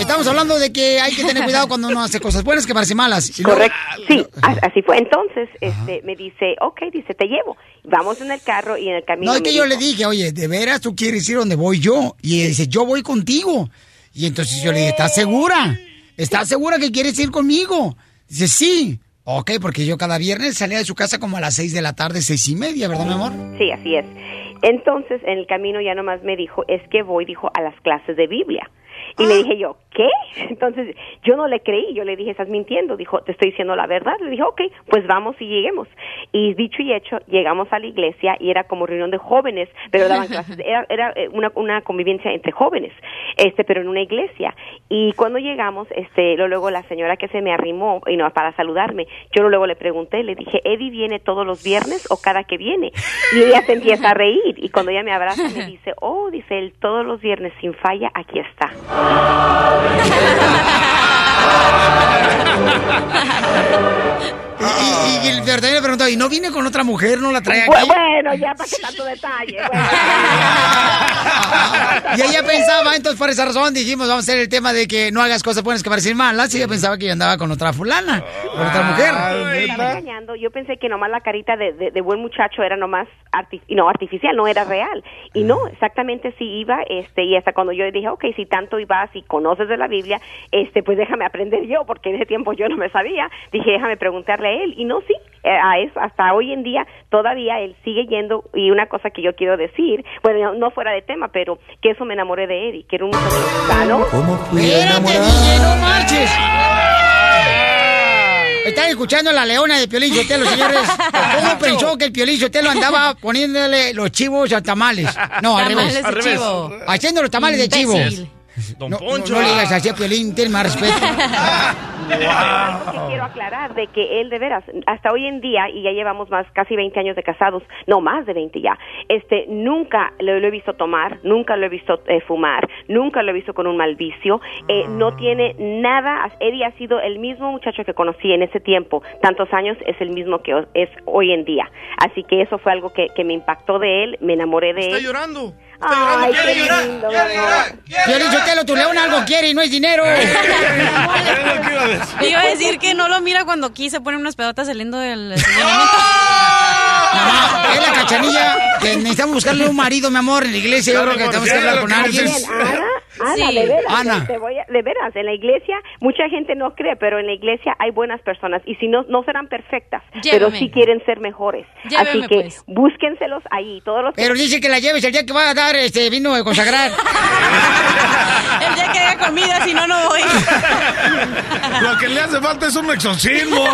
Estamos hablando de que hay que tener cuidado cuando uno hace cosas buenas que parecen malas. Correcto. Sí, a- así fue. Entonces, este, me dice, ok, dice, te llevo. Vamos en el carro y en el camino. No, es que yo le dije, oye, ¿de veras tú quieres ir donde voy yo? Y ella dice, yo voy contigo. Y entonces yo le dije, ¿estás segura? ¿Estás segura que quieres ir conmigo? Dice, sí. Ok, porque yo cada viernes salía de su casa como a las seis de la tarde, seis y media, ¿verdad, mi amor? Sí, así es. Entonces, en el camino ya nomás me dijo, es que voy, dijo, a las clases de Biblia. Y le dije yo, ¿qué? Entonces, yo no le creí, yo le dije, estás mintiendo. Dijo, te estoy diciendo la verdad. Le dije, ok, pues vamos y lleguemos. Y dicho y hecho, llegamos a la iglesia y era como reunión de jóvenes, pero daban clases, era, era eh, una, una convivencia entre jóvenes, este, pero en una iglesia. Y cuando llegamos, este, luego la señora que se me arrimó y no, para saludarme, yo luego le pregunté, le dije, ¿Eddie viene todos los viernes o cada que viene? Y ella se empieza a reír y cuando ella me abraza me dice, oh, dice él, todos los viernes sin falla, aquí está. Hahaha. Y, y- y el verdadero le preguntó, ¿y no viene con otra mujer? ¿No la trae aquí? Bu- Bueno, ya para qué tanto detalle. Y ella pensaba, entonces por esa razón dijimos, vamos a hacer el tema de que no hagas cosas buenas que parecen malas. Y ella pensaba que yo andaba con otra fulana, con otra mujer. Me estaba engañando. Yo pensé que nomás la carita de, de- de buen muchacho era nomás arti- no artificial, no era real. Y no, exactamente sí iba, este, y hasta cuando yo dije, ok, si tanto ibas y conoces de la Biblia, este, pues déjame aprender yo, porque en ese tiempo yo no me sabía. Dije, déjame preguntarle él. Y no, sí, eh, a eso, hasta hoy en día todavía él sigue yendo. Y una cosa que yo quiero decir, bueno, no fuera de tema, pero que eso me enamoré de Eddie, que era un sano. Espérate, DJ, no marches. Están escuchando la leona de Piolín Sotelo, señores. ¿Cómo pensó que el Piolín Sotelo andaba poniéndole los chivos a tamales? No, al Tamales revés. Haciendo los tamales de chivo. Don No, Poncho. no le digas así a Piolín, ten más respeto. Algo que quiero aclarar de que él de veras hasta hoy en día y ya llevamos más casi 20 años de casados no más de 20 ya este nunca lo, lo he visto tomar nunca lo he visto eh, fumar nunca lo he visto con un mal vicio eh, no tiene nada Eddie ha sido el mismo muchacho que conocí en ese tiempo tantos años es el mismo que es hoy en día así que eso fue algo que, que me impactó de él me enamoré de Está él llorando. Ay, quiere qué llorar, lindo, quiere mi amor. llorar. Piolín Sotelo, tu león algo quiere y no es dinero. Iba a decir que no lo mira cuando aquí se ponen unas pedotas saliendo del Es la cachanilla que necesitamos buscarle un marido, mi amor, en la iglesia. Yo creo que tenemos que hablar con alguien. Ana, Ana, Sí. de veras, Ana. te voy a- de veras, en la iglesia mucha gente no cree, pero en la iglesia hay buenas personas y si no, no serán perfectas, pero sí quieren ser mejores. Lléveme, Así que pues. búsquenselos ahí, todos los Pero dice que la lleves el día que va a dar este vino de consagrar. El día que haya comida, si no, no voy. Lo que le hace falta es un exorcismo.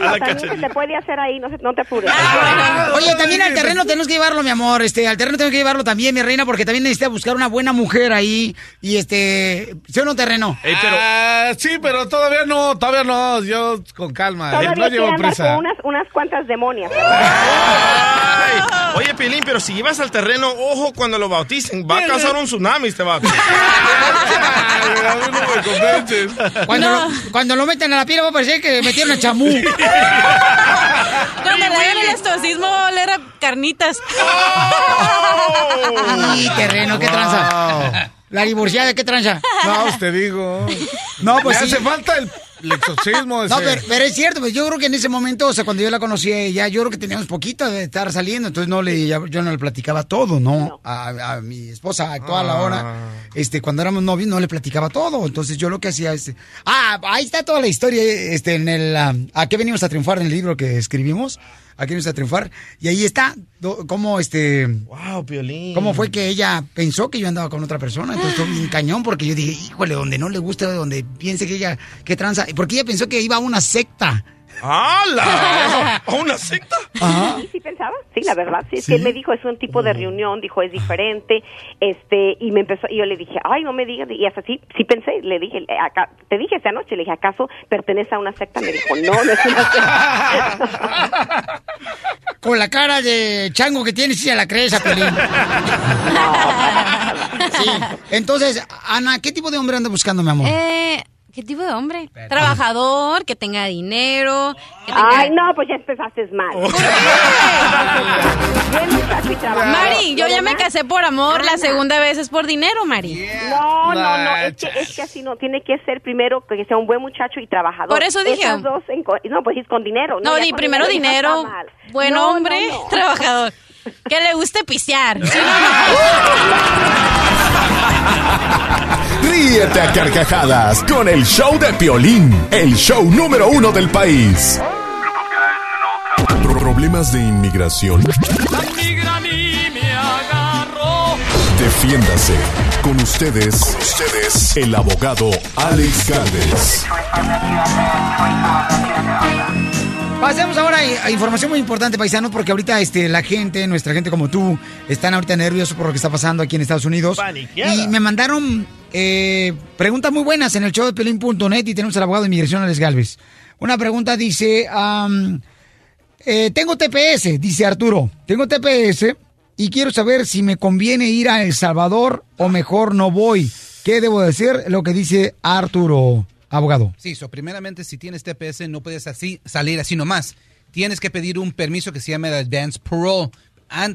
Bueno, también se te puede hacer ahí, no, se, no te apures. Oye, también al terreno tenemos que llevarlo, mi amor. Este, al terreno tenemos que llevarlo también, mi reina, porque también necesita buscar una buena mujer ahí y este, ¿sí o no terreno? Ah, sí, pero todavía no, todavía no. Yo con calma. Todavía no llevo prisa. con unas, unas cuantas demonias. Ay, oye, Piolín, pero si llevas al terreno, ojo cuando lo bauticen. Va a causar un tsunami este vato. Cuando, lo, cuando lo meten a la piel va a parecer que metieron a chamú. le hagan el estoicismo va a oler a carnitas. Y terreno, ¿qué tranza? La divorciada, ¿qué tranza? No, te digo. No, pues Me sí. hace falta el, el exorcismo. No, pero, pero es cierto, pues yo creo que en ese momento, o sea, cuando yo la conocí a ella, yo creo que teníamos poquito de estar saliendo, entonces no le, ya- yo no le platicaba todo, ¿no? A, a mi esposa actual ahora, este, cuando éramos novios no le platicaba todo, entonces yo lo que hacía es, ah, ahí está toda la historia, este, en el, ah, ¿a qué venimos a triunfar? En el libro que escribimos, ¿a qué venimos a triunfar? Y ahí está, cómo, este, Wow, Piolín. cómo fue que ella pensó que yo andaba con otra persona, entonces fue un cañón, porque yo dije, híjole, donde no le gusta, donde piense que ella, que tranza, porque ella pensó que iba a una secta. ¡Hala! ¿A una secta? Sí, sí pensaba, sí, la verdad, sí, es que él me dijo, es un tipo de reunión, dijo, es diferente, este, y me empezó, y yo le dije, ay, no me digas, y hasta sí, sí pensé, le dije, eh, acá, te dije esa noche, le dije, ¿acaso pertenece a una secta? Me dijo, no, no es una secta. Con la cara de chango que tienes, sí se la crees a Pelín. Sí. Entonces, Ana, ¿qué tipo de hombre anda buscando, mi amor? Eh, ¿Qué tipo de hombre? Trabajador, que tenga dinero. Que tenga... Ay, no, pues ya empezaste mal. Bien, muchacho, y trabajador. Mari, yo ya me casé por amor, la segunda vez es por dinero, Mari. No, no, no, es que, es que así no, tiene que ser primero que sea un buen muchacho y trabajador. Por eso dije- Esas dos en co- no, pues es con dinero. No, Ya di primero dinero, mal. buen No, hombre, no, no. trabajador. Que le guste pisear. Sí, Ríete a carcajadas con el show de Piolín, el show número uno del país. Pro- Problemas de inmigración. migra a mí me agarró. Defiéndase. Con ustedes, con ustedes, el abogado Alex Galvez. Pasemos ahora a, información muy importante, paisanos, porque ahorita este, la gente, nuestra gente como tú, están ahorita nerviosos por lo que está pasando aquí en Estados Unidos. Paniqueada. Y me mandaron eh, preguntas muy buenas en el show de Pelín.net y tenemos al abogado de inmigración, Alex Galvez. Una pregunta dice, eh, tengo TPS, dice Arturo, tengo TPS y quiero saber si me conviene ir a El Salvador o mejor no voy. ¿Qué debo decir? Lo que dice Arturo, abogado. Sí, so, primeramente, si tienes TPS, no puedes así salir así nomás. Tienes que pedir un permiso que se llama Advance Parole.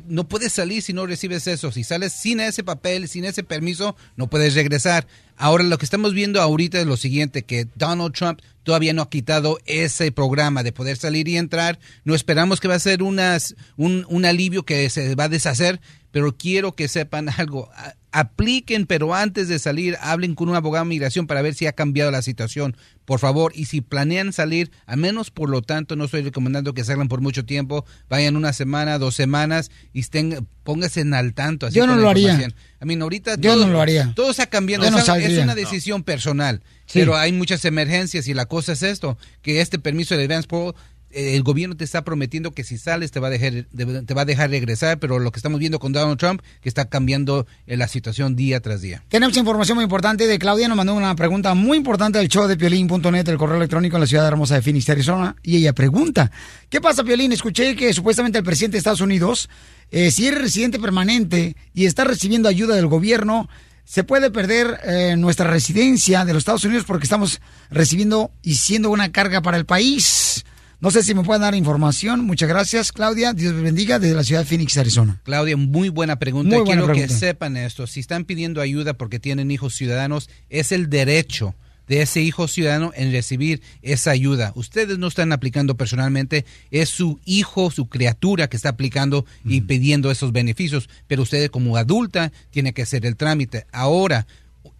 No puedes salir si no recibes eso. Si sales sin ese papel, sin ese permiso, no puedes regresar. Ahora, lo que estamos viendo ahorita es lo siguiente, que Donald Trump todavía no ha quitado ese programa de poder salir y entrar. No esperamos que va a ser unas, un, un alivio que se va a deshacer, pero quiero que sepan algo. A- Apliquen, pero antes de salir, hablen con un abogado de migración para ver si ha cambiado la situación, por favor. Y si planean salir, al menos por lo tanto, no estoy recomendando que salgan por mucho tiempo, vayan una semana, dos semanas y estén, pónganse en al tanto. Así Yo no lo haría. I mean, ahorita Yo todo, no lo haría. todo está cambiando. No Es una decisión personal. Sí. Pero hay muchas emergencias y la cosa es esto, que este permiso de Advance Parole el gobierno te está prometiendo que si sales te va a dejar de- te va a dejar regresar, pero lo que estamos viendo con Donald Trump que está cambiando eh, la situación día tras día. Tenemos información muy importante de Claudia, nos mandó una pregunta muy importante del show de Piolín.net, el correo electrónico en la ciudad hermosa de Phoenix, Arizona, y ella pregunta, ¿qué pasa Piolín? Escuché que supuestamente el presidente de Estados Unidos, eh, si es residente permanente y está recibiendo ayuda del gobierno, se puede perder eh, nuestra residencia de los Estados Unidos porque estamos recibiendo y siendo una carga para el país. No sé si me pueden dar información. Muchas gracias, Claudia. Dios bendiga desde la ciudad de Phoenix, Arizona. Claudia, muy buena pregunta. Muy buena Quiero pregunta. que sepan esto. Si están pidiendo ayuda porque tienen hijos ciudadanos, es el derecho de ese hijo ciudadano en recibir esa ayuda. Ustedes no están aplicando personalmente, es su hijo, su criatura que está aplicando y pidiendo esos beneficios, pero ustedes como adulta tienen que hacer el trámite. Ahora,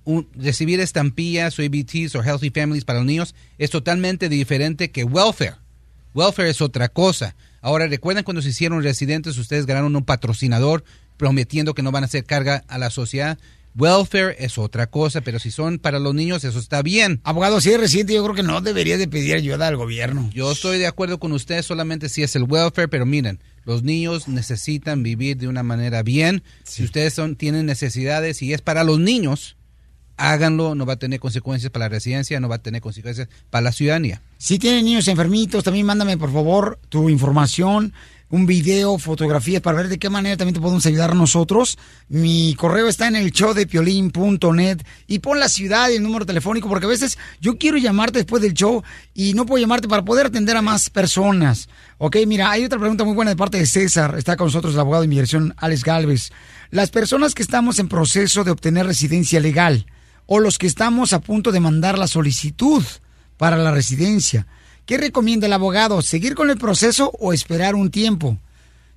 un- recibir estampillas o ABTs o Healthy Families para los niños es totalmente diferente que welfare. Welfare es otra cosa. Ahora, recuerdan cuando se hicieron residentes, ustedes ganaron un patrocinador prometiendo que no van a hacer carga a la sociedad. Welfare es otra cosa, pero si son para los niños, eso está bien. Abogado, si es residente, yo creo que no debería de pedir ayuda al gobierno. Yo estoy de acuerdo con usted solamente si es el welfare, pero miren, los niños necesitan vivir de una manera bien. Si ustedes son, tienen necesidades y es para los niños, háganlo, no va a tener consecuencias para la residencia, no va a tener consecuencias para la ciudadanía. Si tienen niños enfermitos, también mándame por favor tu información, un video, fotografías para ver de qué manera también te podemos ayudar nosotros. Mi correo está en el show de y pon la ciudad y el número telefónico porque a veces yo quiero llamarte después del show y no puedo llamarte para poder atender a más personas. Ok, mira, hay otra pregunta muy buena de parte de César. Está con nosotros el abogado de inmigración Alex Galvez. Las personas que estamos en proceso de obtener residencia legal o los que estamos a punto de mandar la solicitud para la residencia. ¿Qué recomienda el abogado? ¿Seguir con el proceso o esperar un tiempo?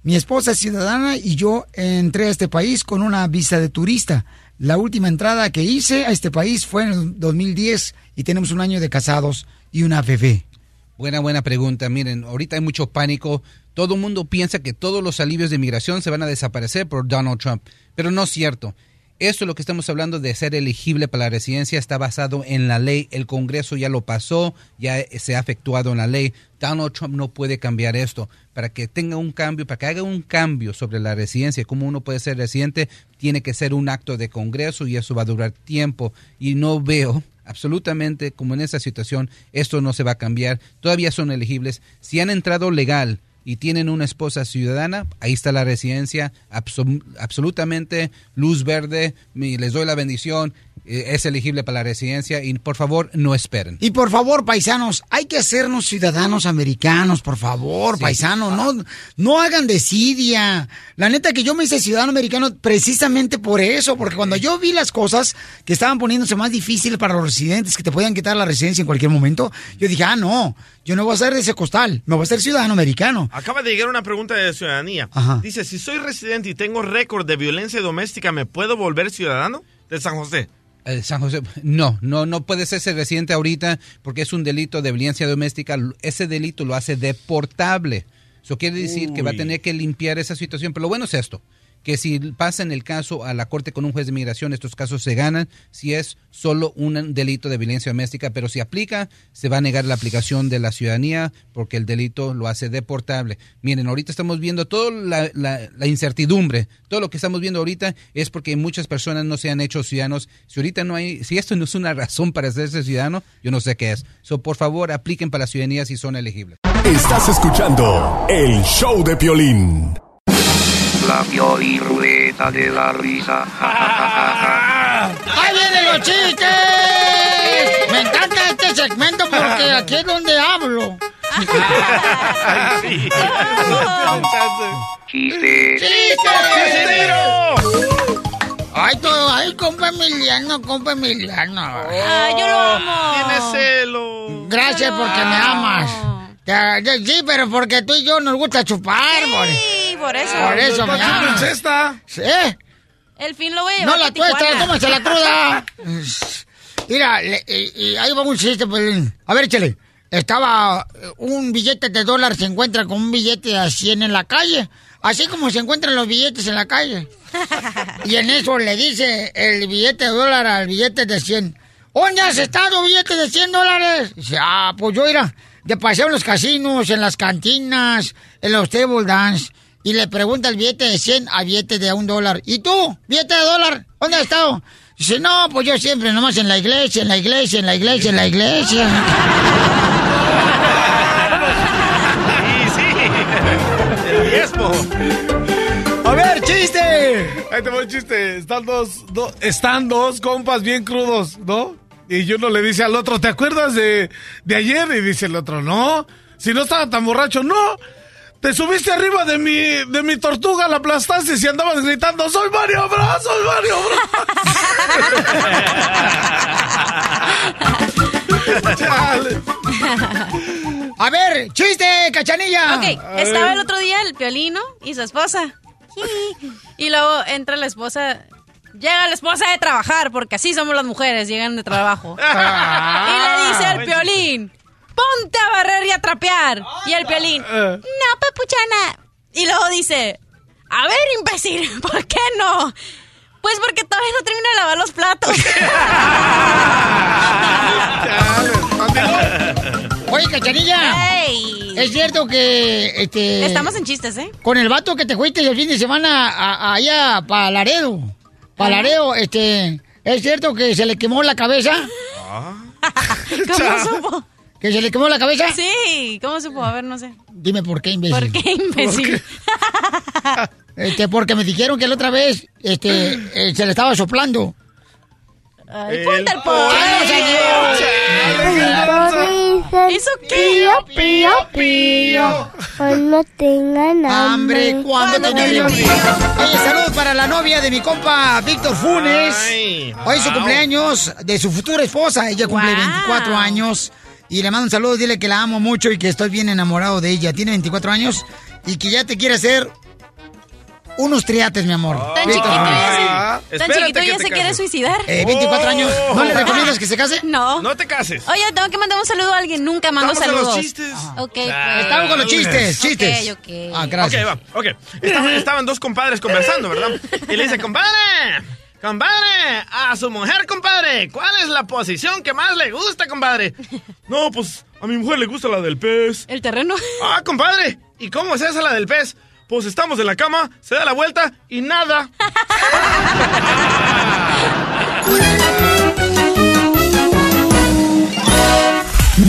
Mi esposa es ciudadana y yo entré a este país con una visa de turista. La última entrada que hice a este país fue en el 2010 y tenemos un año de casados y una bebé. Buena, buena pregunta. Miren, ahorita hay mucho pánico. Todo el mundo piensa que todos los alivios de migración se van a desaparecer por Donald Trump, pero no es cierto. Esto lo que estamos hablando de ser elegible para la residencia está basado en la ley. El Congreso ya lo pasó, ya se ha efectuado en la ley. Donald Trump no puede cambiar esto. Para que tenga un cambio, para que haga un cambio sobre la residencia, cómo uno puede ser residente, tiene que ser un acto de Congreso y eso va a durar tiempo. Y no veo absolutamente como en esa situación, esto no se va a cambiar. Todavía son elegibles. Si han entrado legal y tienen una esposa ciudadana, ahí está la residencia, absol- absolutamente luz verde, les doy la bendición, eh, es elegible para la residencia y por favor no esperen. Y por favor, paisanos, hay que hacernos ciudadanos americanos, por favor, paisanos, no, no hagan desidia. La neta que yo me hice ciudadano americano precisamente por eso, porque cuando yo vi las cosas que estaban poniéndose más difíciles para los residentes, que te podían quitar la residencia en cualquier momento, yo dije, ah, no, yo no voy a ser de ese costal, me voy a ser ciudadano americano. Acaba de llegar una pregunta de ciudadanía. Ajá. Dice, si soy residente y tengo récord de violencia doméstica, ¿me puedo volver ciudadano de San José? Eh, San José, no, no, no puede ser residente ahorita porque es un delito de violencia doméstica. Ese delito lo hace deportable. Eso quiere decir que va a tener que limpiar esa situación. Pero lo bueno es esto, que si pasa en el caso a la corte con un juez de migración, estos casos se ganan si es solo un delito de violencia doméstica, pero si aplica, se va a negar la aplicación de la ciudadanía porque el delito lo hace deportable. Miren, ahorita estamos viendo toda la, la- la incertidumbre, todo lo que estamos viendo ahorita es porque muchas personas no se han hecho ciudadanos. Si ahorita no hay, si esto no es una razón para hacerse ciudadano, yo no sé qué es. So, por favor, apliquen para la ciudadanía si son elegibles. Estás escuchando el show de Piolín. La Pioli Ruleta de la Risa. ¡Ahí vienen los chistes! Me encanta este segmento porque aquí es donde hablo. Chiste. Ay, todo, ay, compa Emiliano, compa Emiliano. Ay, yo lo amo. Tiene celo. Gracias porque me amas. Sí, pero porque tú y yo nos gusta chupar, Sí, por eso. por eso amas. cesta. ¿Sí? El fin lo voy a llevar No la tuesta, tómase la cruda. Mira, le- y, y ahí va un chiste, pues. A ver, échale. Estaba eh, un billete de dólar, se encuentra con un billete a 100 en la calle. Así como se encuentran los billetes en la calle. Y en eso le dice el billete de dólar al billete de 100. ¿Dónde has estado, billete de 100 dólares? Dice, ah, pues yo era de paseo en los casinos, en las cantinas, en los table dance. Y le pregunta el billete de 100 al billete de un dólar. ¿Y tú, billete de dólar? ¿Dónde has estado? Dice, no, pues yo siempre nomás en la iglesia, en la iglesia, en la iglesia, en la iglesia. Sí, sí. El diezmo. A ver, chiste. Ahí te voy el chiste. Están dos, do- están dos compas bien crudos, ¿no? Y uno le dice al otro, ¿te acuerdas de, de ayer? Y dice el otro, no. Si no estaba tan borracho, no. Te subiste arriba de mi, de mi tortuga, la aplastaste y andabas gritando, ¡Soy Mario Bros! ¡Soy Mario Bros! Chale. A ver, chiste, cachanilla. Ok, estaba el otro día el piolino y su esposa. Y luego entra la esposa. Llega la esposa de trabajar, porque así somos las mujeres, llegan de trabajo. Ah. y le dice al piolín: Ponte a barrer y a trapear. Y el piolín: Eh. No, papuchana. Y luego dice: A ver, imbécil, ¿por qué no? Pues porque todavía no termina de lavar los platos. Oye, Cachanilla. Ey. Es cierto que este Estamos en chistes, ¿eh? con el vato que te fuiste el fin de semana a- a- allá para Laredo. Para Laredo, este, es cierto que se le quemó la cabeza. ¿Cómo supo? ¿Que se le quemó la cabeza? Sí, ¿cómo supo? A ver, no sé. Dime por qué, imbécil. ¿Por qué, imbécil? Este, porque me dijeron que la otra vez, este, eh, se le estaba soplando. Ay, ponte el ¿Eso qué? Pío, pío, pío. Cuando tengan hambre. Hambre, cuando tengan hambre. Oye, saludos para la novia de mi compa Víctor Funes. Hoy es su cumpleaños de su futura esposa. Ella cumple 24 años. Y le mando un saludo, dile que la amo mucho y que estoy bien enamorado de ella. Tiene 24 años y que ya te quiere hacer unos triates, mi amor. Tan chiquito ya se, tan chiquito ya se quiere suicidar. Eh, 24 años. ¿No le recomiendas que se case? No. No te cases. Oye, tengo que mandar un saludo a alguien. Nunca mando Estamos con saludos. los chistes. Ok, Ah, pues. Estamos con los chistes, chistes. Ok, ok. Ah, gracias. Ok, va, ok. Estaban, estaban dos compadres conversando, ¿verdad? Y le dice, compadre, compadre, a su mujer, compadre, ¿cuál es la posición que más le gusta, compadre? No, pues a mi mujer le gusta la del pez. ¿El terreno? Ah, compadre, ¿y cómo es esa la del pez? Pues estamos en la cama, se da la vuelta y nada.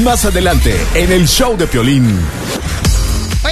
Más adelante, en el show de Piolín.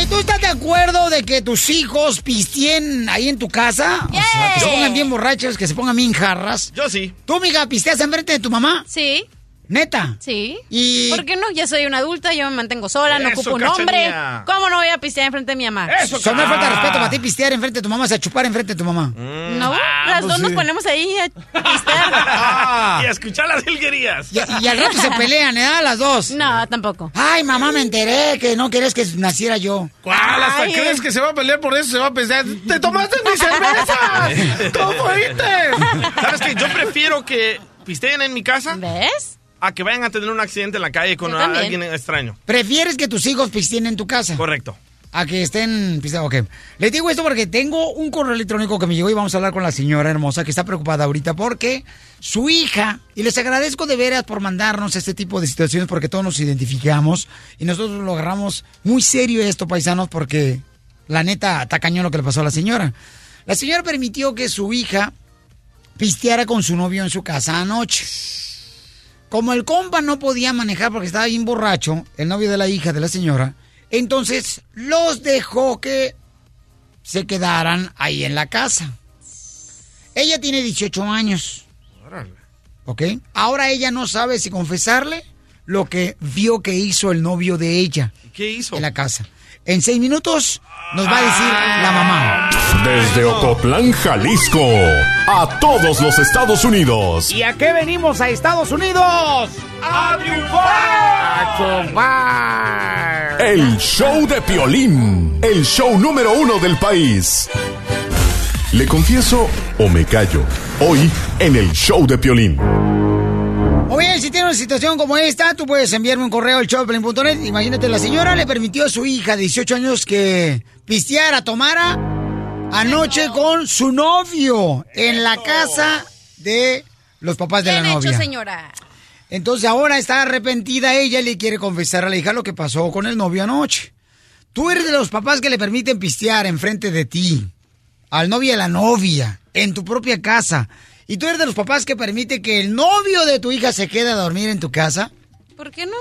Oye, ¿tú estás de acuerdo de que tus hijos pisteen ahí en tu casa? O sea, que se pongan bien borrachos, que se pongan bien jarras. Yo sí. ¿Tú, amiga, pisteas enfrente de tu mamá? Sí. ¿Neta? Sí. Y... ¿Por qué no? Ya soy una adulta, yo me mantengo sola, no Eso, ocupo un hombre. ¿Cómo no voy a pistear enfrente de mi mamá? Eso, no me falta respeto para ti pistear enfrente de tu mamá, o sea, chupar enfrente de tu mamá. No, Ah, las pues dos nos ponemos ahí a Ah, y a escuchar las jilguerías. Y, y al rato se pelean, ¿eh? Las dos. No, tampoco. Ay, mamá, me enteré que no querés que naciera yo. ¿Cuál? ¿Hasta crees que se va a pelear por eso? Se va a pensar, ¡te tomaste mi cerveza! ¡Tú fuiste! ¿Sabes qué? Yo prefiero que pisteen en mi casa. ¿Ves? A que vayan a tener un accidente en la calle con alguien extraño. ¿Prefieres que tus hijos pisteen en tu casa? Correcto. A que estén pisteando, ok. Les digo esto porque tengo un correo electrónico que me llegó y vamos a hablar con la señora hermosa que está preocupada ahorita porque su hija, y les agradezco de veras por mandarnos este tipo de situaciones porque todos nos identificamos y nosotros lo agarramos muy serio esto, paisanos, porque la neta está cañón lo que le pasó a la señora. La señora permitió que su hija pisteara con su novio en su casa anoche. Como el compa no podía manejar porque estaba bien borracho, el novio de la hija de la señora, entonces los dejó que se quedaran ahí en la casa. Ella tiene 18 años, ¿ok? Ahora ella no sabe si confesarle lo que vio que hizo el novio de ella ¿Qué hizo? en la casa. En seis minutos nos va a decir la mamá. Desde Ocotlán, Jalisco, a todos los Estados Unidos. ¿Y a qué venimos a Estados Unidos? ¡A triunfar! ¡A triunfar! El show de Piolín, el show número uno del país. ¿Le confieso o me callo? Hoy en el show de Piolín. Oye, si tienes una situación como esta, tú puedes enviarme un correo al showplane.net. Imagínate, la señora le permitió a su hija de 18 años que pisteara, tomara anoche con su novio en la casa de los papás de Bien la hecho, novia. señora. Entonces ahora está arrepentida ella y le quiere confesar a la hija lo que pasó con el novio anoche. Tú eres de los papás que le permiten pistear enfrente de ti, al novio y a la novia, en tu propia casa. ¿Y tú eres de los papás que permite que el novio de tu hija se quede a dormir en tu casa? ¿Por qué no?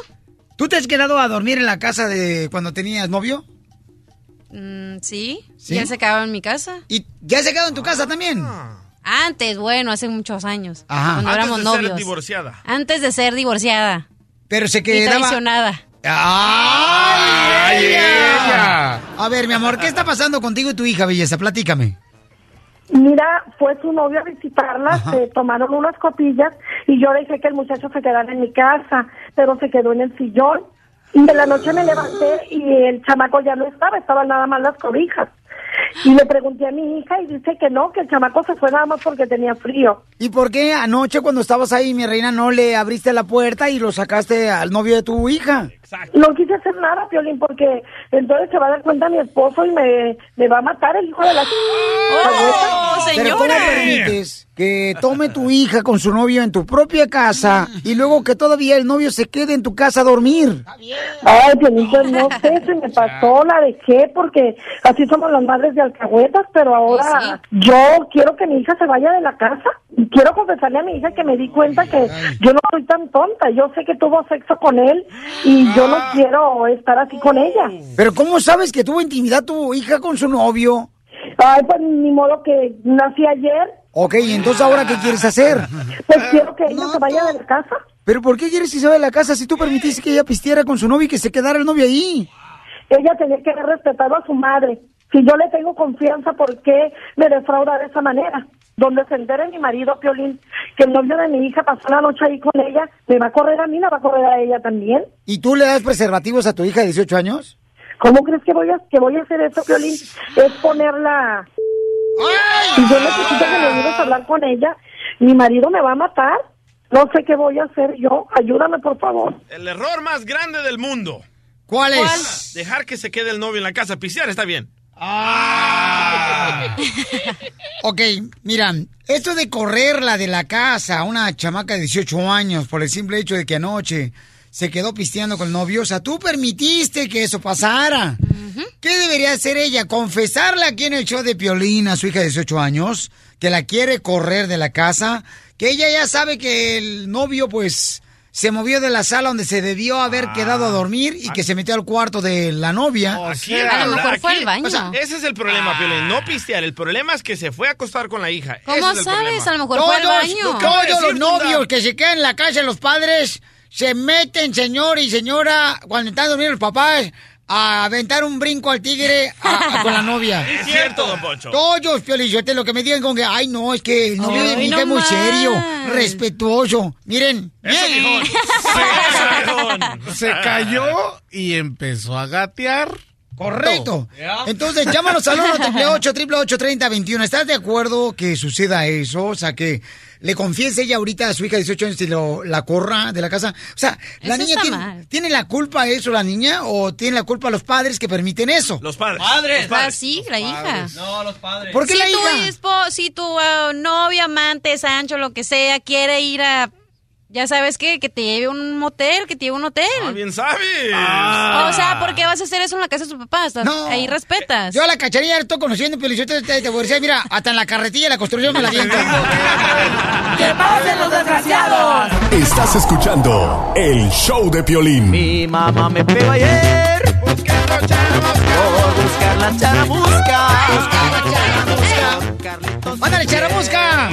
¿Tú te has quedado a dormir en la casa de cuando tenías novio? Mm, ¿sí? ¿Sí? Ya se quedaba en mi casa. ¿Y ya se quedado en tu casa también? Antes, bueno, hace muchos años. Ajá. Cuando Antes éramos de novios. ser divorciada. Antes de ser divorciada. Pero se Y quedaba... traicionada. ¡Ay, ella! A ver, mi amor, ¿qué está pasando contigo y tu hija, belleza? Platícame. Mira, fue su novio a visitarla, se tomaron unas copillas y yo dejé que el muchacho se quedara en mi casa, pero se quedó en el sillón. Y de la noche me levanté y el chamaco ya no estaba, estaban nada más las cobijas. Y le pregunté a mi hija y dice que no, que el chamaco se fue nada más porque tenía frío. ¿Y por qué anoche cuando estabas ahí, mi reina, no le abriste la puerta y lo sacaste al novio de tu hija? No quise hacer nada, Piolín, porque entonces se va a dar cuenta mi esposo y me, me va a matar el hijo de la... ¡Oh, Pero ¿cómo señora! permites que tome tu hija con su novio en tu propia casa y luego que todavía el novio se quede en tu casa a dormir? Ay, Piolín, no sé, se me pasó, la dejé porque así somos las madres de alcahuetas, pero ahora yo quiero que mi hija se vaya de la casa. Y quiero confesarle a mi hija que me di cuenta que yo no soy tan tonta. Yo sé que tuvo sexo con él y yo no quiero estar así con ella. Pero ¿cómo sabes que tuvo intimidad tu hija con su novio? Ay, pues ni modo que nací ayer. Ok, ¿y entonces ahora qué quieres hacer? Pues quiero que ella se vaya de la casa. ¿Pero por qué quieres que se vaya de la casa si tú permitiste que ella pistiera con su novio y que se quedara el novio ahí? Ella tenía que haber respetado a su madre. Si yo le tengo confianza, ¿por qué me defrauda de esa manera? Donde se entere mi marido, Piolín, que el novio de mi hija pasó la noche ahí con ella, me va a correr a mí, la va a correr a ella también. ¿Y tú le das preservativos a tu hija de 18 años? ¿Cómo crees que voy a, que voy a hacer eso, Piolín? Es ponerla... Si yo necesito que me ayudes a hablar con ella, mi marido me va a matar. No sé qué voy a hacer yo. Ayúdame, por favor. El error más grande del mundo. ¿Cuál es? Dejar que se quede el novio en la casa. Pisear está bien. Ok, mira, esto de correrla de la casa a una chamaca de 18 años por el simple hecho de que anoche se quedó pisteando con el novio, o sea, tú permitiste que eso pasara. ¿Qué debería hacer ella? ¿Confesarla aquí en el show de Piolín a su hija de 18 años? Que la quiere correr de la casa. Que ella ya sabe que el novio, pues, se movió de la sala donde se debió haber quedado a dormir y que se metió al cuarto de la novia. O sea, ese es el problema, Piolín. No pistear. El problema es que se fue a acostar con la hija. ¿Cómo Ese es el sabes? problema. A lo mejor fue al baño. Lo a Todos los novios que se quedan en la casa de los padres se meten, señor y señora, cuando están durmiendo los papás, a aventar un brinco al tigre a- a- con la novia. Es cierto, don Poncho. Todos, Piolichote, lo que me digan con que, ay, no, es que el novio de mi Ay, hija no es muy más. serio, respetuoso. Miren. Eso. Se cayó y empezó a gatear. Correcto. Entonces, llámanos al 1 888 3021 ¿Estás de acuerdo que suceda eso? O sea, que le confiese ella ahorita a su hija de 18 años y lo, la corra de la casa. O sea, ¿la Eso niña tiene, tiene la culpa eso, la niña, o tiene la culpa los padres que permiten eso? Los padres. Ah, sí, la hija. No, los padres. ¿Por qué si la tu hija? espo- si tu ah, novio, amante, Sancho, lo que sea, quiere ir a... Ya sabes qué, que te lleve un motel, que te lleve un hotel. Ah, bien sabes. O sea, ¿por qué vas a hacer eso en la casa de tus papás? No. Ahí respetas. Yo a la cacharilla estoy conociendo, Piolichote, te, te voy a decir, mira, hasta en la carretilla la construcción me la viento. ¡Que pasen los desgraciados! Estás escuchando el show de Piolín. Mi mamá me pegó ayer por buscar la charamusca. ¡Mándale, charamusca!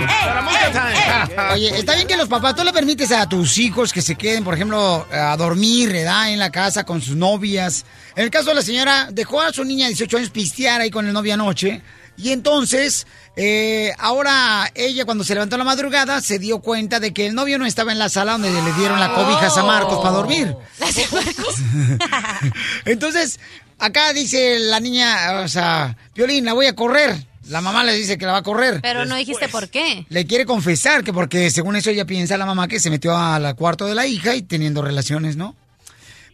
Time. Oye, está bien que los papás, tú le permites a tus hijos que se queden, por ejemplo, a dormir, ¿verdad? En la casa con sus novias. En el caso de la señora, dejó a su niña de 18 años pistear ahí con el novio anoche. Y entonces, eh, ahora ella cuando se levantó en la madrugada se dio cuenta de que el novio no estaba en la sala donde le dieron la cobija a San Marcos para dormir. Entonces, acá dice la niña, o sea, Violín, la voy a correr. La mamá le dice que la va a correr. Pero no dijiste por qué. Le quiere confesar que porque según eso ella piensa la mamá que se metió al cuarto de la hija y teniendo relaciones, ¿no?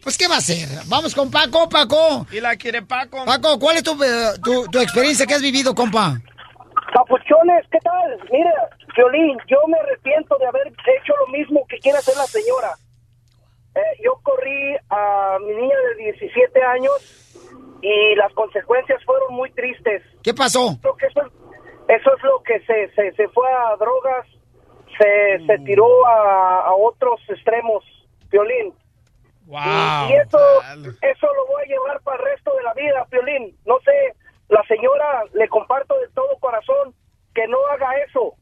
Pues ¿qué va a hacer? Vamos con Paco, Paco. Y la quiere Paco. Paco, ¿cuál es tu, eh, tu, tu experiencia que has vivido, compa? Papuchones, ¿qué tal? Mira, Violín, yo me arrepiento de haber hecho lo mismo que quiere hacer la señora. Eh, yo corrí a mi niña de 17 años y las consecuencias fueron muy tristes. ¿Qué pasó? Creo que eso, es- eso es lo que se, se, se fue a drogas, se, se tiró a, a otros extremos, Violín. Y, y eso, eso lo voy a llevar para el resto de la vida, Piolín. No sé, la señora le comparto de todo corazón que no haga eso.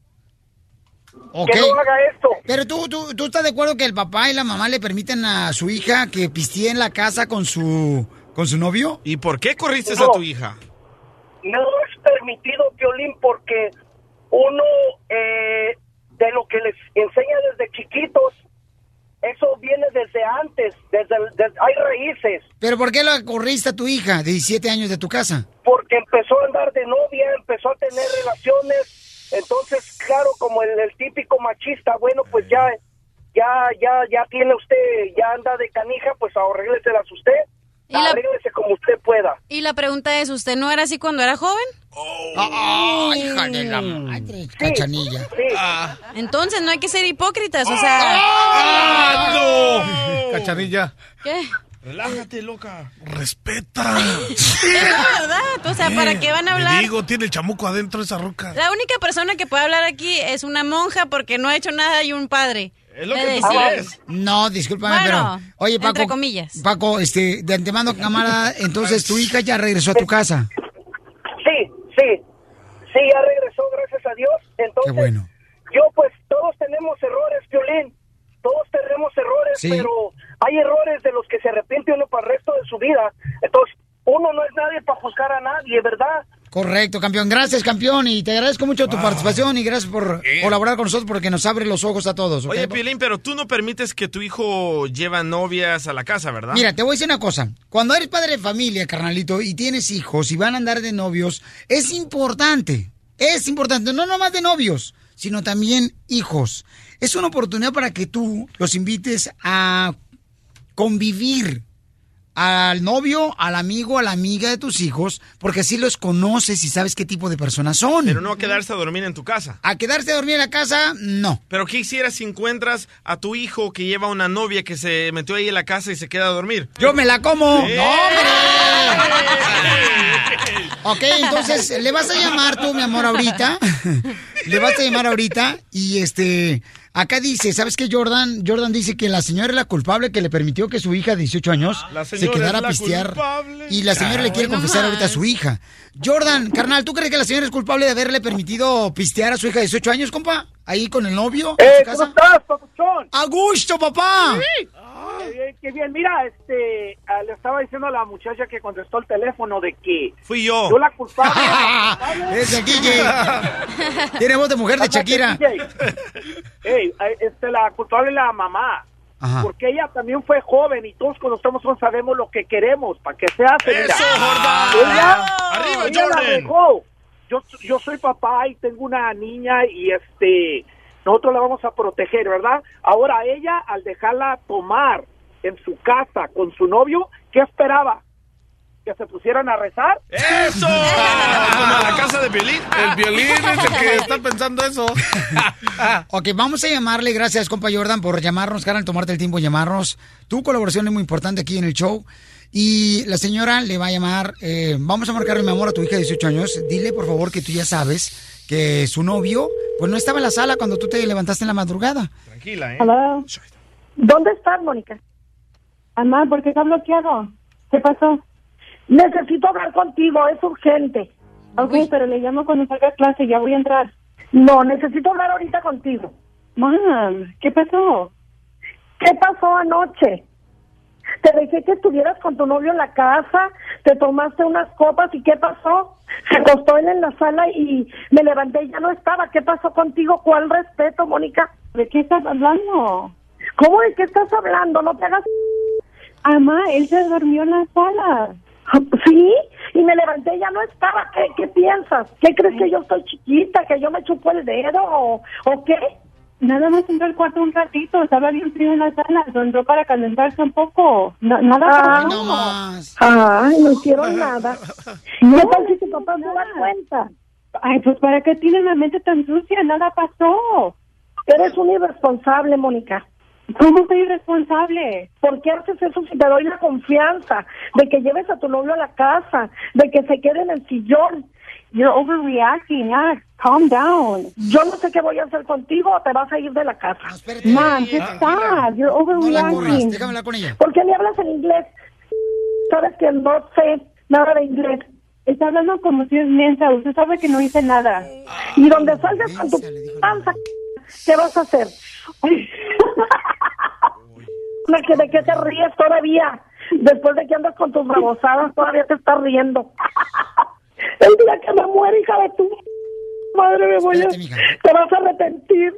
Ok. Que no haga esto. Pero tú, tú, tú estás de acuerdo que el papá y la mamá le permiten a su hija que pistee en la casa con su, con su novio? ¿Y por qué corriste No. a tu hija? No es permitido, Piolín, porque uno eh, de lo que les enseña desde chiquitos, eso viene desde antes, desde, hay raíces. ¿Pero por qué la corriste a tu hija de 17 años de tu casa? porque empezó a andar de novia, empezó a tener relaciones, entonces claro, como el, el típico machista, bueno, pues ya, ya, ya, ya tiene usted, ya anda de canija, pues arrégleselas usted. Y la- como usted pueda. Y la pregunta es, ¿usted no era así cuando era joven? Ah, ah, hija de la madre, cachanilla. Entonces no hay que ser hipócritas, o sea... ¡Ah, no! Cachanilla. ¿Qué? Relájate, loca. Respeta. Es la verdad, o sea, ¿para qué van a Le hablar? digo, tiene el chamuco adentro de esa ruca. La única persona que puede hablar aquí es una monja porque no ha hecho nada y un padre. Es lo que tú. No, discúlpame, Bueno, pero. Oye, Paco. entre comillas. Paco, este, de antemano, camarada, entonces tu hija ya regresó a tu casa. Sí, sí. Sí, ya regresó, gracias a Dios. Entonces, Qué bueno. yo pues todos tenemos errores, Violín. Todos tenemos errores, Sí. pero hay errores de los que se arrepiente uno para el resto de su vida. Entonces, uno no es nadie para juzgar a nadie, ¿verdad? Correcto, campeón. Gracias, campeón. Y te agradezco mucho tu participación y gracias por colaborar con nosotros porque nos abre los ojos a todos. Oye, Piolín, pero tú no permites que tu hijo lleva novias a la casa, ¿verdad? Mira, te voy a decir una cosa. Cuando eres padre de familia, carnalito, y tienes hijos y van a andar de novios, es importante. Es importante, no nomás de novios, sino también hijos. Es una oportunidad para que tú los invites a convivir al novio, al amigo, a la amiga de tus hijos, porque así los conoces y sabes qué tipo de personas son. Pero no a quedarse a dormir en tu casa. A quedarse a dormir en la casa, no. Pero ¿qué hicieras si encuentras a tu hijo que lleva una novia que se metió ahí en la casa y se queda a dormir? Yo me la como. ¡No, hombre! Ok, entonces le vas a llamar tú, mi amor, ahorita. Le vas a llamar ahorita y este. Acá dice, ¿sabes qué, Jordan? Jordan dice que la señora es la culpable que le permitió que su hija de 18 años se quedara a la pistear. culpable. Y la señora le quiere confesar ahorita a su hija. Jordan, carnal, ¿tú crees que la señora es culpable de haberle permitido pistear a su hija de 18 años, compa? Ahí con el novio. en Eh, su ¿cómo estás, papuchón? ¡A gusto, papá! Qué bien, qué bien. Mira, este, ah, le estaba diciendo a la muchacha que contestó el teléfono de que Fui yo. yo la culpable. Es DJ. Tiene voz de mujer de Shakira. Ey, este, la culpable es la mamá. Ajá. Porque ella también fue joven y todos cuando estamos jóvenes sabemos lo que queremos, para que se hace. mira. ¡Eso, Jordan! Ella, ¡Arriba, ella la Jordan! dejó. Yo, yo soy papá y tengo una niña y este nosotros la vamos a proteger, ¿verdad? Ahora ella, al dejarla tomar en su casa con su novio, ¿qué esperaba? ¿Que se pusieran a rezar? ¡Eso! Como a la casa de Piolín. El violín es el que está pensando eso. Ok, vamos a llamarle. Gracias, compa Jordan, por llamarnos, Carol, tomarte el tiempo de llamarnos. Tu colaboración es muy importante aquí en el show. Y la señora le va a llamar. eh, vamos a marcarle, mi amor, a tu hija de 18 años. Dile, por favor, que tú ya sabes que su novio, pues no estaba en la sala cuando tú te levantaste en la madrugada. Tranquila, ¿eh? Hello. ¿Dónde estás, Mónica? Amá, ¿por qué está bloqueado? ¿Qué pasó? Necesito hablar contigo, es urgente. Ok, pero le llamo cuando salga a clase, ya voy a entrar. No, necesito hablar ahorita contigo. Mam, ¿qué pasó? ¿Qué pasó anoche? Te dejé que estuvieras con tu novio en la casa, te tomaste unas copas y ¿qué pasó? Se acostó él en la sala y me levanté y ya no estaba. ¿Qué pasó contigo? ¿Cuál respeto, Mónica? ¿De qué estás hablando? ¿Cómo de qué estás hablando? No te hagas... Amá, él se durmió en la sala. Sí, y me levanté y ya no estaba. ¿Qué, qué piensas? ¿Qué crees que yo estoy chiquita, que yo me chupo el dedo o, o qué? Nada más entró al cuarto un ratito, estaba bien frío en la sala, entró para calentarse un poco. nada Ay, pasó. no más. Ay, no hicieron nada. ¿Qué tal si tu papá se da cuenta? Ay, pues ¿para qué tienes la mente tan sucia? Nada pasó. Eres un irresponsable, Mónica. ¿Cómo soy irresponsable? ¿Por qué haces eso si te doy la confianza de que lleves a tu novio a la casa, de que se quede en el sillón? You're overreacting, yeah. Calm down. Yo no sé qué voy a hacer contigo o te vas a ir de la casa. Mom, just stop. You're No la corras, overreacting. déjame hablar con ella. ¿Por qué le hablas en inglés? Sabes que no sé nada de inglés. Está hablando como si es mensa. Usted sabe que no hice nada. Y donde salgas con tu panza, ¿qué vas a hacer? ¿De qué, ¿De qué te ríes todavía? Después de que andas con tus babosadas, todavía te estás riendo. El día que me muera, hija de tu madre, me voy a... Te vas a arrepentir.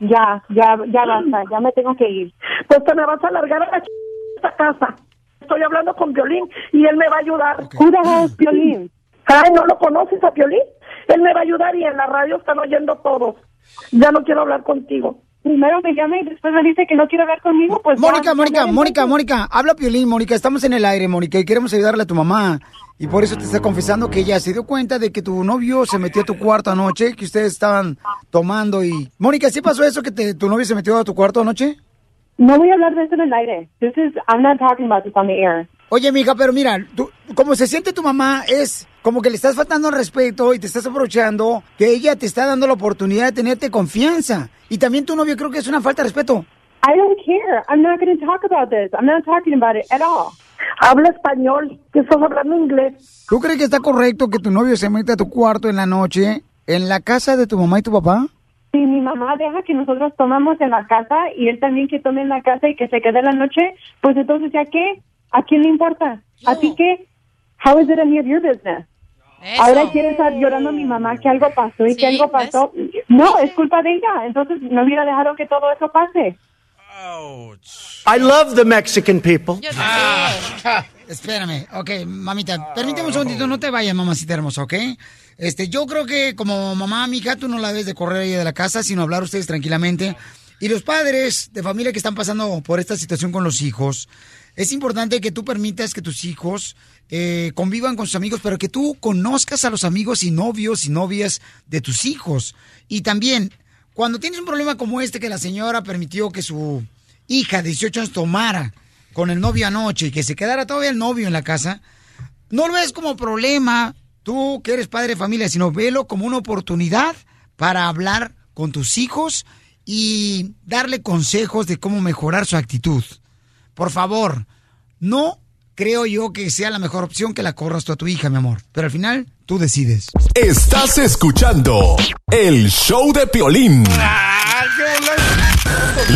Ya, ya, ya basta, ya me tengo que ir. Pues te me vas a largar a la ch... esta casa. Estoy hablando con Violín y él me va a ayudar. Cuida es Violín. Ay, ¿no lo conoces a Violín? Él me va a ayudar y en la radio están oyendo todos. Ya no quiero hablar contigo. primero me llama y después me dice que no quiere hablar conmigo, pues... Mónica, ya, Mónica, Mónica, Mónica, habla Piolín, Mónica, estamos en el aire, Mónica, y queremos ayudarle a tu mamá. Y por eso te está confesando que ella se dio cuenta de que tu novio se metió a tu cuarto anoche, que ustedes estaban tomando y... Mónica, ¿sí pasó eso que te- tu novio se metió a tu cuarto anoche? No voy a hablar de eso en el aire. This is, I'm not talking about this on the air. Oye, mija, pero mira, tú, como se siente tu mamá es como que le estás faltando al respeto y te estás aprovechando que ella te está dando la oportunidad de tenerte confianza. Y también tu novio creo que es una falta de respeto. I don't care. I'm not going to talk about this. I'm not talking about it at all. Habla español. Que estás hablando inglés. ¿Tú crees que está correcto que tu novio se meta a tu cuarto en la noche en la casa de tu mamá y tu papá? Si mi mamá deja que nosotros tomamos en la casa y él también que tome en la casa y que se quede la noche, pues entonces ya qué? ¿A quién le importa? ¿A ti qué? How is it any of your business? Ahora quiere estar llorando a mi mamá que algo pasó y que algo pasó. No, es culpa de ella. Entonces no hubiera dejado que todo eso pase. I love the Mexican people. Espérame, ok, mamita, permíteme un segundito, no te vayas, mamacita hermosa, ¿ok? Este, yo creo que como mamá, mija, tú no la debes de correr ella de la casa, sino hablar ustedes tranquilamente. Y los padres de familia que están pasando por esta situación con los hijos, es importante que tú permitas que tus hijos eh, convivan con sus amigos, pero que tú conozcas a los amigos y novios y novias de tus hijos. Y también, cuando tienes un problema como este que la señora permitió que su hija de 18 años tomara con el novio anoche y que se quedara todavía el novio en la casa, no lo ves como problema, tú que eres padre de familia, sino velo como una oportunidad para hablar con tus hijos y darle consejos de cómo mejorar su actitud. Por favor, no creo yo que sea la mejor opción que la corras tú a tu hija, mi amor. Pero al final, tú decides. Estás escuchando el show de Piolín.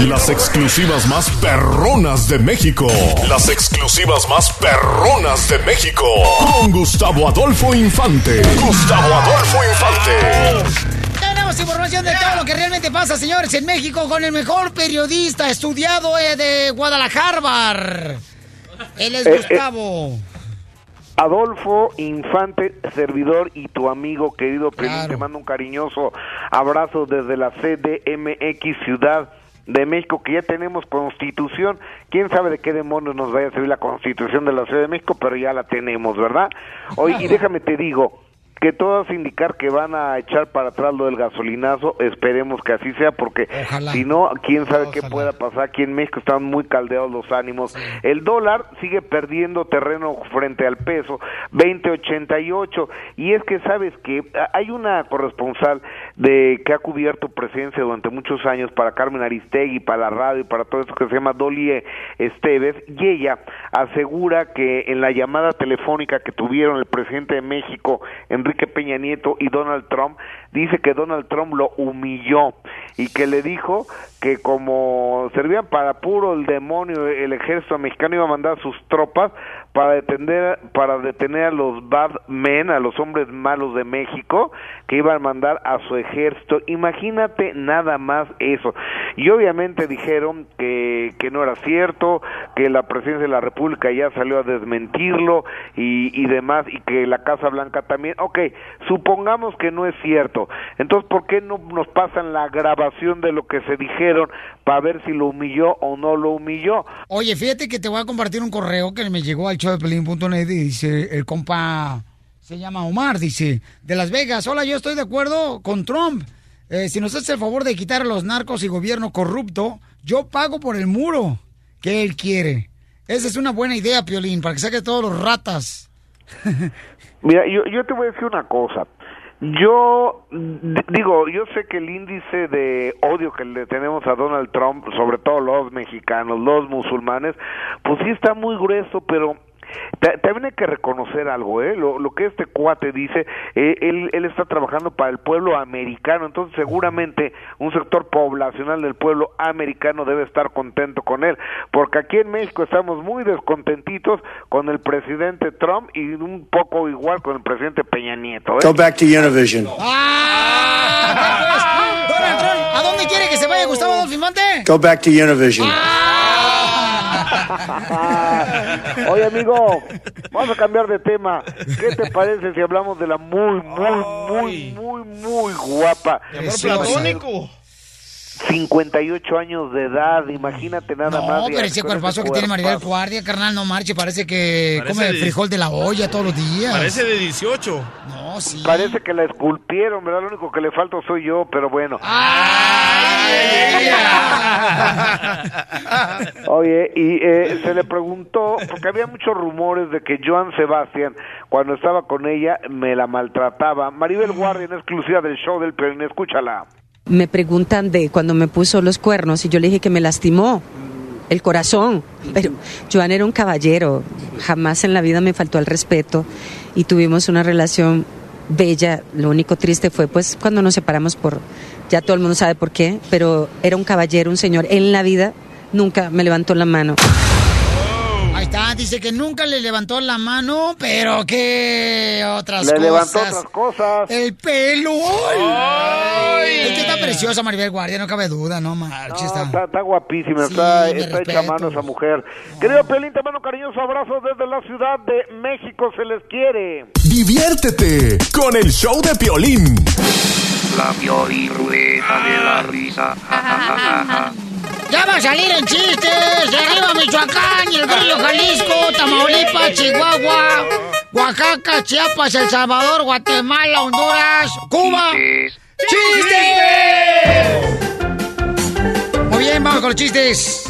Las exclusivas más perronas de México. Las exclusivas más perronas de México. Con Gustavo Adolfo Infante. Gustavo Adolfo Infante. Tenemos información de todo lo que realmente pasa, señores, en México con el mejor periodista estudiado eh, de Guadalajara. Él es Eh, eh. Gustavo. Adolfo Infante, servidor y tu amigo querido Pelín, te mando un cariñoso abrazo desde la CDMX Ciudad de México, que ya tenemos constitución. Quién sabe de qué demonios nos vaya a servir la constitución de la Ciudad de México, pero ya la tenemos, ¿verdad? Hoy, y déjame te digo, que todo hace indicar que van a echar para atrás lo del gasolinazo, esperemos que así sea, porque si no, quién sabe qué pueda pasar. Aquí en México están muy caldeados los ánimos. El dólar sigue perdiendo terreno frente al peso, 20.88, y es que sabes que hay una corresponsal de que ha cubierto presencia durante muchos años para Carmen Aristegui, para la radio y para todo eso que se llama Dolly Esteves, y ella asegura que en la llamada telefónica que tuvieron el presidente de México, Enrique Peña Nieto y Donald Trump, dice que Donald Trump lo humilló y que le dijo que como servían para puro el demonio, el ejército mexicano iba a mandar sus tropas para detener para detener a los bad men, a los hombres malos de México, que iban a mandar a su ejército. Imagínate nada más eso. Y obviamente dijeron que, que no era cierto, que la presidencia de la República ya salió a desmentirlo y, y demás, y que la Casa Blanca también. Ok, supongamos que no es cierto. Entonces, ¿por qué no nos pasan la grabación de lo que se dijeron para ver si lo humilló o no lo humilló? Oye, fíjate que te voy a compartir un correo que me llegó al showdepelín.net y dice, el compa se llama Omar, dice, de Las Vegas, hola, yo estoy de acuerdo con Trump. Eh, si nos hace el favor de quitar a los narcos y gobierno corrupto, yo pago por el muro que él quiere. Esa es una buena idea, Piolín, para que saque todos los ratas. Mira, yo, yo te voy a decir una cosa. Yo digo, yo sé que el índice de odio que le tenemos a Donald Trump, sobre todo los mexicanos, los musulmanes, pues sí está muy grueso, pero también hay que reconocer algo, ¿eh? Lo, lo que este cuate dice, eh, él, él está trabajando para el pueblo americano, entonces seguramente un sector poblacional del pueblo americano debe estar contento con él, porque aquí en México estamos muy descontentitos con el presidente Trump y un poco igual con el presidente Peña Nieto, ¿eh? Go back to Univision. Trump, ¿a dónde quiere que se vaya Gustavo Adolfo Infante? Go back to Univision. Oye, amigo, vamos a cambiar de tema. ¿Qué te parece si hablamos de la muy, muy, muy, muy, muy guapa? amor platónico. 58 años de edad, imagínate nada más. No, pero ese cuerpazo que tiene Maribel. Guardia, carnal, no marche. Parece que Parece come de- frijol de la olla todos los días. Parece de 18. No, sí. Parece que la esculpieron, ¿verdad? Lo único que le falta soy yo, pero bueno. Oye, y eh, se le preguntó, porque había muchos rumores de que Joan Sebastián, cuando estaba con ella, me la maltrataba. Maribel Guardia, en exclusiva del show del Piolín, escúchala. Me preguntan de cuando me puso los cuernos y yo le dije que me lastimó el corazón, pero Joan era un caballero, jamás en la vida me faltó el respeto y tuvimos una relación bella, lo único triste fue pues cuando nos separamos por, ya todo el mundo sabe por qué, pero era un caballero, un señor, en la vida nunca me levantó la mano. Está, dice que nunca le levantó la mano, pero que otras Le cosas. levantó otras cosas. El pelo. ¡Ay! Es que está preciosa Maribel Guardia, no cabe duda, no marches. No, está. está, está guapísima, Sí, está, hecha mano esa mujer. Querido Pelín, te mando cariñoso abrazo desde la ciudad de México, se les quiere. Diviértete con el show de Piolín. La Pioli Ruleta de la Risa. Ja, ja, ja. Ya va a salir en chistes. De arriba Michoacán, y el Grillo Jalisco, Tamaulipas, Chihuahua, Oaxaca, Chiapas, El Salvador, Guatemala, Honduras, Cuba. ¡Chistes! Muy bien, vamos con los chistes.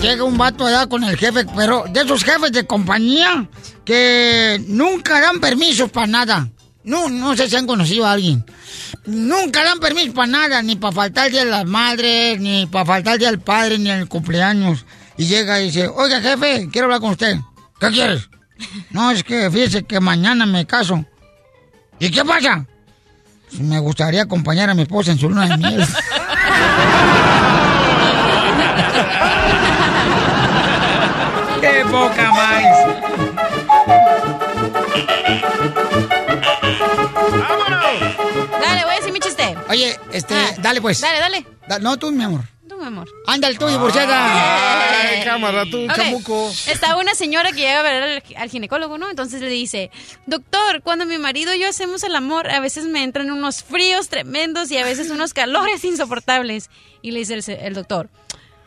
Llega un vato allá con el jefe, pero de esos jefes de compañía que nunca dan permisos para nada. No, no sé si han conocido a alguien. Nunca dan permiso para nada, ni para faltar el día las madres, ni para faltar el día padre, ni el cumpleaños. Y llega y dice, oiga jefe, quiero hablar con usted. ¿Qué quieres? No, es que fíjese que mañana me caso. ¿Y qué pasa? Pues me gustaría acompañar a mi esposa en su luna de miel. ¡Qué poca más! Oye, este, dale pues. Dale, dale. Da- no, tú, mi amor. Tú, mi amor. Ándale tú, divorciada. Ay, cámara, tú, Ok. chamuco. Está una señora que llega a ver al, al ginecólogo, ¿no? Entonces le dice, doctor, cuando mi marido y yo hacemos el amor, a veces me entran unos fríos tremendos y a veces unos calores insoportables. Y le dice el, el doctor,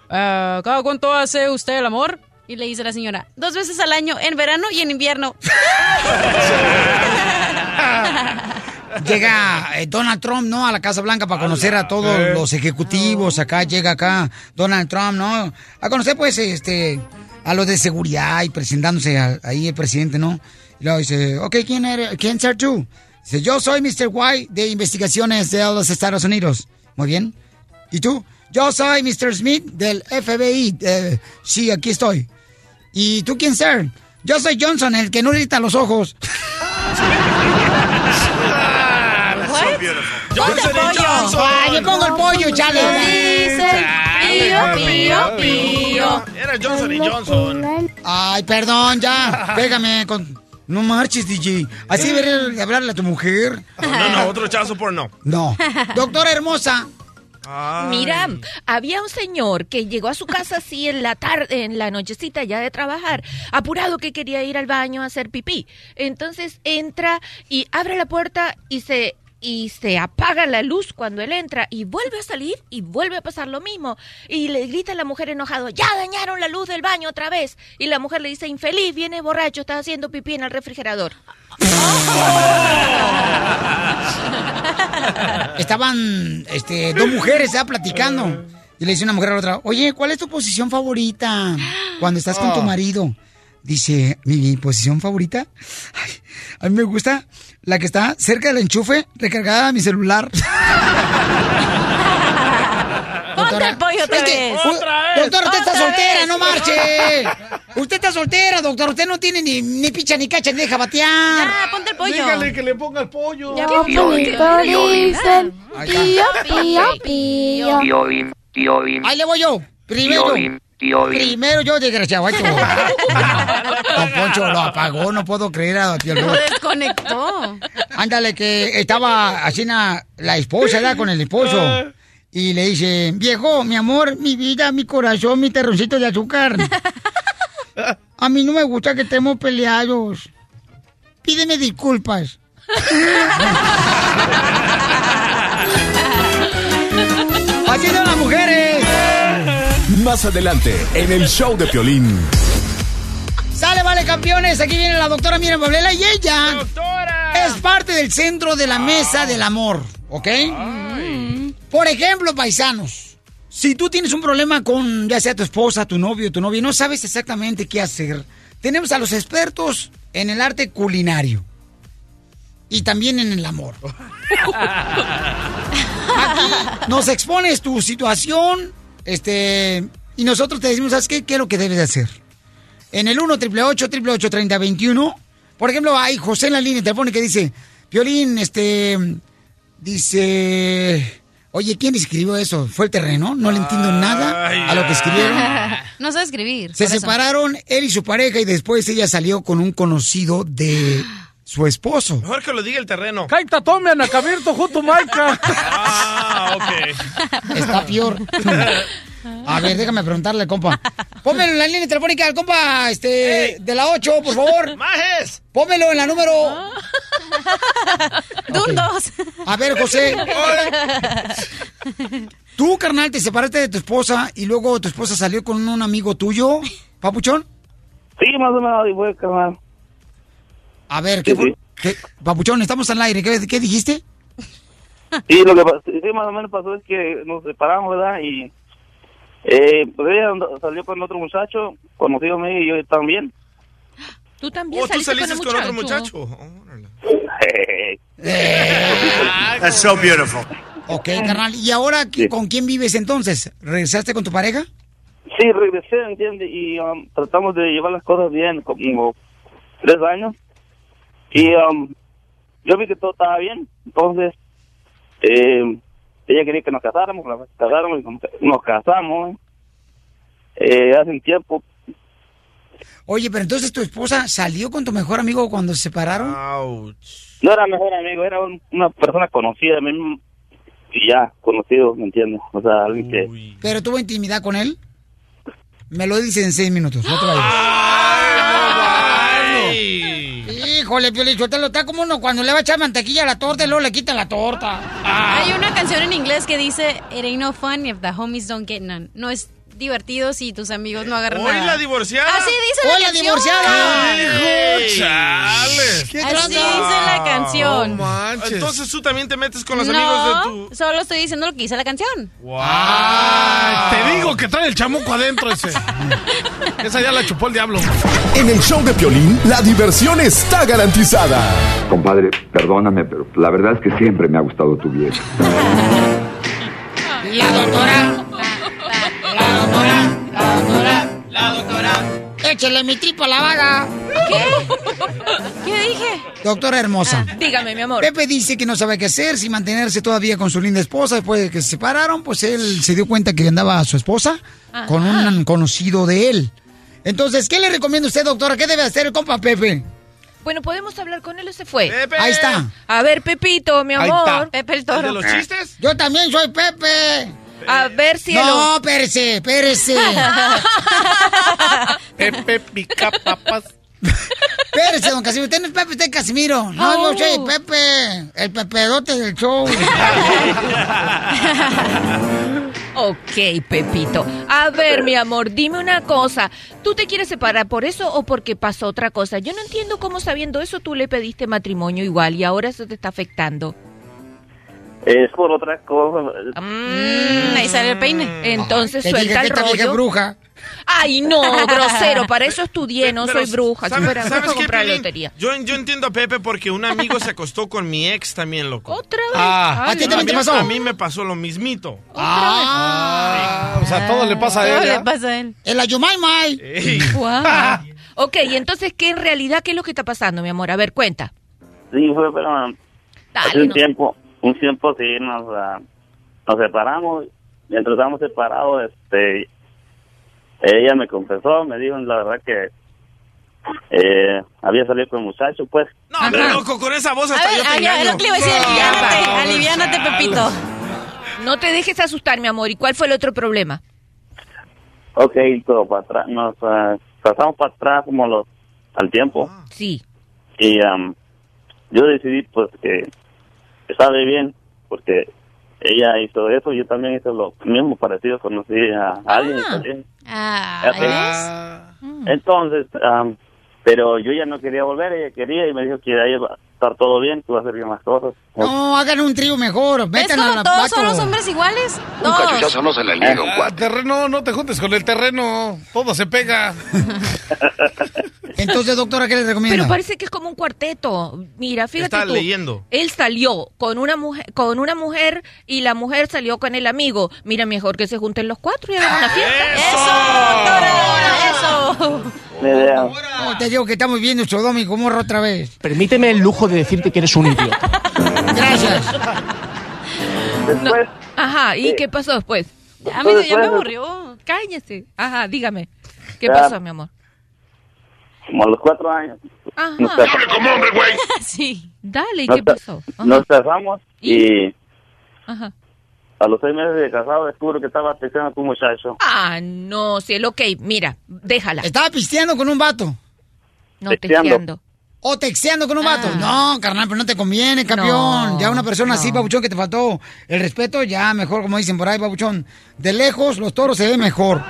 "Ah, ¿cada cuánto hace usted el amor? Y le dice la señora, dos veces al año, en verano y en invierno. Llega eh, Donald Trump, ¿no? A la Casa Blanca para conocer a todos eh. los ejecutivos. Acá llega acá Donald Trump, ¿no? A conocer, pues, este, a los de seguridad y presentándose a- ahí el presidente, ¿no? Y luego dice, ok, ¿quién eres? ¿Quién ser tú? Dice, yo soy Mr. White de investigaciones de los Estados Unidos. Muy bien. ¿Y tú? Yo soy Mr. Smith del FBI. Eh, sí, aquí estoy. ¿Y tú quién ser? Yo soy Johnson, el que no grita los ojos. Johnson y Johnson. Ay, le pongo el pollo, chale. Pío, pío, pío. Era Johnson y Johnson. Ay, perdón, ya. Pégame con. No marches, DJ. Así deberías de hablarle a tu mujer. No, no, otro chazo por no. No. Doctora hermosa. Mira, había un señor que llegó a su casa así en la tarde, en la nochecita ya de trabajar, apurado que quería ir al baño a hacer pipí. Entonces entra y abre la puerta y se y se apaga la luz cuando él entra y vuelve a salir y vuelve a pasar lo mismo y le grita a la mujer enojado, "Ya dañaron la luz del baño otra vez." Y la mujer le dice, "Infeliz, viene borracho, está haciendo pipí en el refrigerador." Estaban este, dos mujeres ya platicando. Y le dice una mujer a la otra, oye, ¿cuál es tu posición favorita cuando estás con tu Oh. marido? Dice, mi posición favorita, Ay, a mí me gusta la que está cerca del enchufe, recargada a mi celular. Ponte el pollo otra Es que, vez. u- Doctor, usted está Otra soltera, vez. no marche. Usted está soltera, doctor. Usted no tiene ni, ni picha ni cacha, ni deja batear. Ah, ponte el pollo. Dígale que le ponga el pollo. Ya, Piolín, Ahí está. Piolín, Piolín, Ahí le voy yo. Primero. Piolín, Primero yo, desgraciado. Ay. Don Poncho lo apagó, no puedo creer a Tío Lo desconectó. Ándale, que estaba así na- la esposa, ¿verdad? Con el esposo. Y le dice, viejo, mi amor, mi vida, mi corazón, mi terroncito de azúcar. A mí no me gusta que estemos peleados. Pídeme Así son las mujeres. Más adelante, en el show de Piolín. Sale, vale, campeones. Aquí viene la doctora Miriam Pablela y ella es parte del centro de la mesa del amor, ¿ok? Por ejemplo, paisanos, si tú tienes un problema con ya sea tu esposa, tu novio, tu novia, y no sabes exactamente qué hacer, tenemos a los expertos en el arte culinario y también en el amor. Aquí nos expones tu situación, este, y nosotros te decimos, ¿sabes qué? ¿Qué es lo que debes de hacer? En el 1 888 3021 Por ejemplo, hay José en la línea telefónica que dice, Piolín, este, dice, oye, ¿quién escribió eso? ¿Fue el terreno? No le entiendo nada a lo que escribieron. No sabe escribir. Se separaron él y su pareja y después ella salió con un conocido de su esposo. Mejor que lo diga el terreno. Kaita tome anacabirto junto Maica. Ah, ok. Está peor. A ver, déjame preguntarle, compa. Pónmelo en la línea telefónica al compa este, de la 8, por favor. ¡Majes! Pónmelo en la número. Dundos. A ver, José. Tú, carnal, te separaste de tu esposa y luego tu esposa salió con un amigo tuyo, papuchón. Sí, más o menos, ahí fue, carnal. A ver, ¿qué fue? ¿Qué? Papuchón, estamos al aire. ¿Qué, qué dijiste? Y lo que sí, más o menos pasó es que nos separamos, ¿verdad? Y eh, pues ella salió con otro muchacho, conocido mío y yo también. Tú también Oh, tú saliste saliste con, con otro muchacho. That's so beautiful. Ok, carnal. ¿Y ahora qué- con quién vives entonces? ¿Regresaste con tu pareja? Sí, regresé, ¿entiendes? Y um, tratamos de llevar las cosas bien, como tres años. Y um, yo vi que todo estaba bien. Entonces, eh, ella quería que nos casáramos, nos casáramos y nos casamos. Eh, hace un tiempo. Oye, pero entonces tu esposa salió con tu mejor amigo cuando se separaron. No era mejor amigo, era un- una persona conocida, mismo, y ya, conocido, ¿me entiendes? O sea, alguien que... ¿Pero tuvo intimidad con él? Me lo dice en seis minutos. No te vayas. Híjole, Piolichotelo, está como uno cuando le va a echar mantequilla a la torta y luego le quita la torta. Hay una canción en inglés que dice It ain't no fun if the homies don't get none. No es divertido si tus amigos no agarran Hoy nada. la divorciada. Así dice Hoy la divorciada. Hijo, chales. ¿Qué Así dice la canción. Entonces tú también te metes con los no, amigos de tu... solo estoy diciendo lo que dice la canción. Ay, te digo que trae el chamuco adentro ese. Esa ya la chupó el diablo. En el show de Piolín, la diversión está garantizada. Compadre, perdóname, pero la verdad es que siempre me ha gustado tu vieja. La doctora. Échale mi tripa a la vaga. ¿Qué? ¿Qué dije? Doctora hermosa. Dígame, mi amor. Pepe dice que no sabe qué hacer, si mantenerse todavía con su linda esposa después de que se separaron, pues él se dio cuenta que andaba a su esposa Ajá. con un conocido de él. Entonces, ¿qué le recomienda usted, doctora? ¿Qué debe hacer el compa Pepe? Bueno, ¿podemos hablar con él o se fue? Ahí está. A ver, Pepito, mi Ahí amor. está. Pepe el toro. chistes? Yo también soy Pepe. A ver, cielo. No, espérese, espérese. Pepe pica papas. Espérese, don Casimiro. Usted no es Pepe, usted es Casimiro. No, Oh. yo soy Pepe, el pepedote del show. Ok, Pepito. A ver, mi amor, dime una cosa. ¿Tú te quieres separar por eso o porque pasó otra cosa? Yo no entiendo cómo sabiendo eso tú le pediste matrimonio igual y ahora eso te está afectando. Es por otra cosa. Mm, ahí sale el peine. Entonces Te suelta dije el esta vieja es rollo. bruja. Ay, no, grosero. Para eso estudié, no Pero, soy bruja. ¿sabes- fuera ¿Sabes bruja, qué, comprar lotería. Yo, yo entiendo a Pepe porque un amigo se acostó con mi ex también, loco. ¿Otra vez? Ah. ¿A ti también te pasó? A mí me pasó lo mismito. Ah, o sea, todo le pasa a Todo ella. le pasa a él. El Ayumaymay. Ey. Guau. Ok, y entonces, ¿qué en realidad, qué es lo que está pasando, mi amor? A ver, cuenta. Sí, fue, pero hace un no. tiempo, un tiempo sí nos, ah, nos separamos. Mientras estábamos separados, este, ella me confesó, me dijo la verdad que eh, había salido con el muchacho, pues. No, hombre, loco, con esa voz A hasta ver, yo te ah, ya, engaño. lo que le iba a decir, aliviánate, aliviánate, Pepito. No te dejes asustar, mi amor. ¿Y cuál fue el otro problema? Ok, todo para atrás, nos ah, pasamos para atrás como los, al tiempo. Sí. Y am, yo decidí pues que estaba bien porque ella hizo eso, yo también hice lo mismo parecido, conocí a alguien Ah. también. Ah, Ya te- Entonces, am, pero yo ya no quería volver, ella quería y me dijo que ahí va a estar todo bien, que va a hacer bien las cosas. No, hagan un trío mejor. ¿Ves Metan a la todos son los hombres iguales? Todos. no se le un Ah, terreno, no te juntes con el terreno. Todo se pega. Entonces, doctora, ¿qué le recomienda? Pero parece que es como un cuarteto. Mira, fíjate Está tú. leyendo. Él salió con una mujer, con una mujer y la mujer salió con el amigo. Mira, mejor que se junten los cuatro y hagan una fiesta. Eso. No, te digo que estamos viendo Sodoma y Gomorra otra vez. Permíteme el lujo de decirte que eres un idiota. Gracias. No. Ajá, ¿y qué pasó después? Ya me, ya me aburrió. Cállese. Ajá, dígame. ¿Qué Ya. pasó, mi amor? Como a los cuatro años. Ajá. Nos casamos. sí. Dale, ¿y Nos qué pasó? Ajá. Nos casamos y Ajá. a los seis meses de casado descubro que estaba texteando con un muchacho. Ah, no, cielo, ok, mira, déjala. Estaba pisteando con un vato. No, Texteando. O texteando con un vato. No, carnal, pero no te conviene, campeón. No, ya una persona así, babuchón, que te faltó el respeto, ya mejor, como dicen por ahí, babuchón. De lejos, los toros se ven mejor.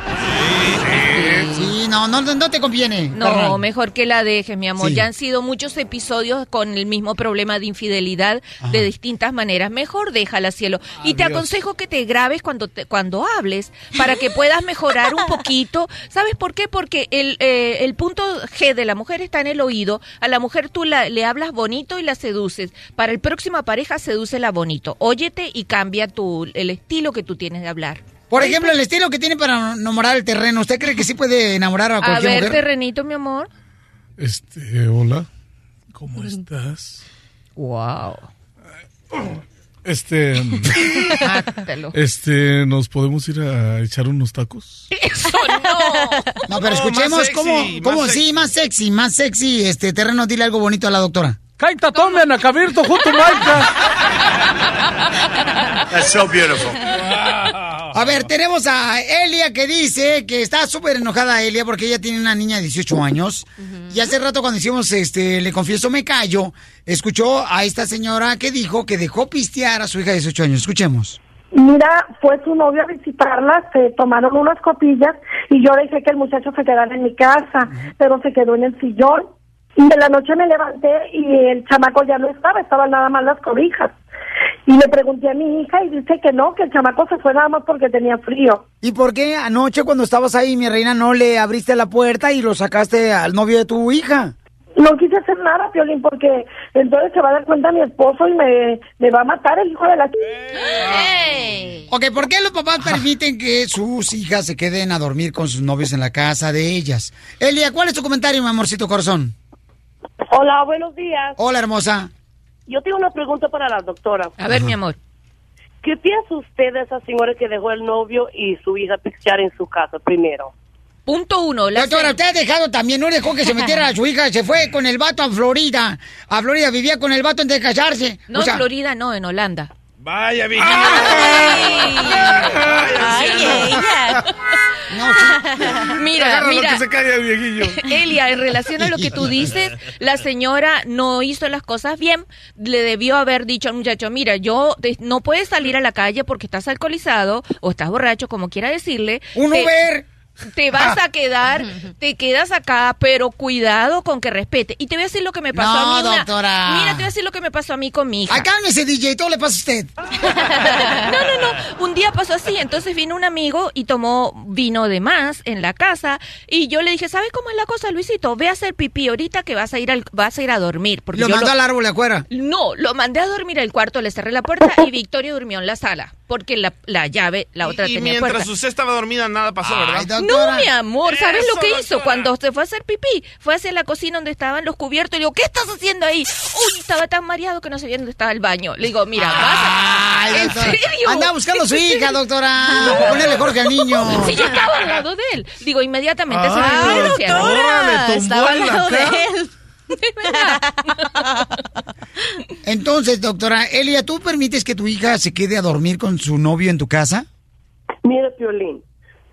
No, no, no te conviene. No, carnal. mejor que la dejes, mi amor. Sí. Ya han sido muchos episodios con el mismo problema de infidelidad de distintas maneras. Mejor déjala, cielo. y te aconsejo que te grabes cuando te- cuando hables para que puedas mejorar un poquito. ¿Sabes por qué? Porque el, eh, el punto G de la mujer está en el oído. A la mujer tú la- le hablas bonito y la seduces. Para el próxima pareja, sedúcela bonito. Óyete y cambia tu, el estilo que tú tienes de hablar. Por ejemplo, el estilo que tiene para enamorar el terreno, ¿usted cree que sí puede enamorar a A cualquier ver, mujer? terrenito, mi amor. Este, hola. ¿Cómo estás? Wow. Este, Mátalo. este, ¿nos podemos ir a echar unos tacos? Eso no. No, pero No, escuchemos cómo, sexy, cómo más sí, más sexy, más sexy, este terreno, dile algo bonito a la doctora. Kaita tomen a Cabirto junto That's so beautiful. A ver, tenemos a Elia que dice que está súper enojada Elia porque ella tiene una niña de 18 años. Y hace rato cuando hicimos, este, le confieso me callo, escuchó a esta señora que dijo que dejó pistear a su hija de 18 años. Escuchemos. Mira, fue su novio a visitarla, se tomaron unas copillas y yo dejé que el muchacho se quedara en mi casa, pero se quedó en el sillón. Y de la noche me levanté y el chamaco ya no estaba, estaban nada más las cobijas. Y le pregunté a mi hija y dice que no, que el chamaco se fue nada más porque tenía frío. ¿Y por qué anoche cuando estabas ahí, mi reina, no le abriste la puerta y lo sacaste al novio de tu hija? No quise hacer nada, Piolín, porque entonces se va a dar cuenta mi esposo y me, me va a matar el hijo de la... Ok, ¿por qué los papás permiten que sus hijas se queden a dormir con sus novios en la casa de ellas? Elia, ¿cuál es tu comentario, mi amorcito corazón? Hola, buenos días. Hola, hermosa. Yo tengo una pregunta para la doctora. A ver, mi amor. ¿Qué piensa usted de esa señora que dejó el novio y su hija pistear en su casa primero? Punto uno. La Doctora, usted ha dejado también, no dejó que se metiera a su hija, se fue con el vato a Florida. A Florida vivía con el vato antes de casarse. No, O sea, en Florida, no, en Holanda. Vaya, viejillo. Ay, ella. Mira, Agárralo mira. que se caiga el viejillo. Elia, en relación a lo que tú dices, la señora no hizo las cosas bien. Le debió haber dicho al muchacho, mira, yo te- no puedes salir a la calle porque estás alcoholizado o estás borracho, como quiera decirle. ¡Un Te- Uber! Te vas a quedar, te quedas acá, pero cuidado con que respete. Y te voy a decir lo que me pasó No, a mí. una- doctora. Mira, te voy a decir lo que me pasó a mí con mi hija. Acá ese DJ, todo le pasa a usted. No, no, no. Un día pasó así. Entonces vino un amigo y tomó vino de más en la casa. Y yo le dije, ¿sabes cómo es la cosa, Luisito? Ve a hacer pipí ahorita que vas a ir al, vas a ir a dormir. Porque Lo yo mandó al árbol de afuera. No, lo mandé a dormir al cuarto, le cerré la puerta y Victoria durmió en la sala. Porque la, la llave, la otra Y tenía mientras puerta. usted estaba dormida, nada pasó, ¿verdad? No, mi amor, ¿sabes Eso, lo que hizo? doctora. Cuando se fue a hacer pipí, fue hacia la cocina donde estaban los cubiertos. Y le digo, ¿qué estás haciendo ahí? Uy, estaba tan mareado que no sabía dónde estaba el baño. Le digo, mira, vas a... Ay, ¿En serio? Anda buscando a su hija, doctora. Para ponerle Jorge al niño. Sí, yo estaba al lado de él. Digo, inmediatamente se me doctora, le tumbó Estaba al la lado de él. Entonces, doctora Elia, ¿tú permites que tu hija se quede a dormir con su novio en tu casa? Mira, Piolín,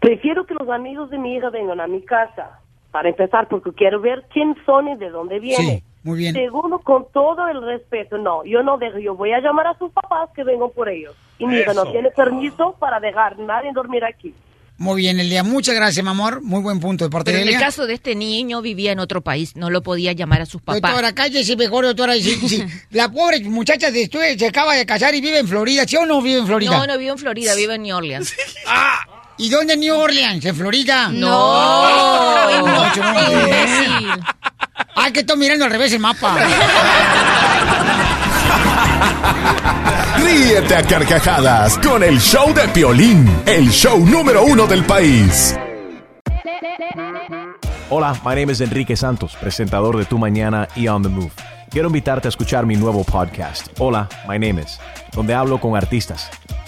prefiero que los amigos de mi hija vengan a mi casa, para empezar, porque quiero ver quién son y de dónde vienen. Muy bien. Segundo, con todo el respeto, no, yo no dejo, yo voy a llamar a sus papás que vengan por ellos. Y mi hija no tiene permiso para dejar nadie dormir aquí. Muy bien, Elia. Muchas gracias, mi amor. Muy buen punto de parte Pero de en el Elia. caso de este niño vivía en otro país, no lo podía llamar a sus papás. Doctora, cállese mejor, doctora. Si- si la pobre muchacha de se acaba de casar y vive en Florida, ¿sí o no vive en Florida? No, no vive en Florida, vive en New Orleans. ¿Y dónde en New Orleans? ¿En Florida? No, No, yo no. Ay, que estoy mirando al revés el mapa. Ríete a carcajadas con el show de Piolín, el show número uno del país. Hola, my name is Enrique Santos, presentador de Tu Mañana y On the Move. Quiero invitarte a escuchar mi nuevo podcast, Hola, my name is, donde hablo con artistas,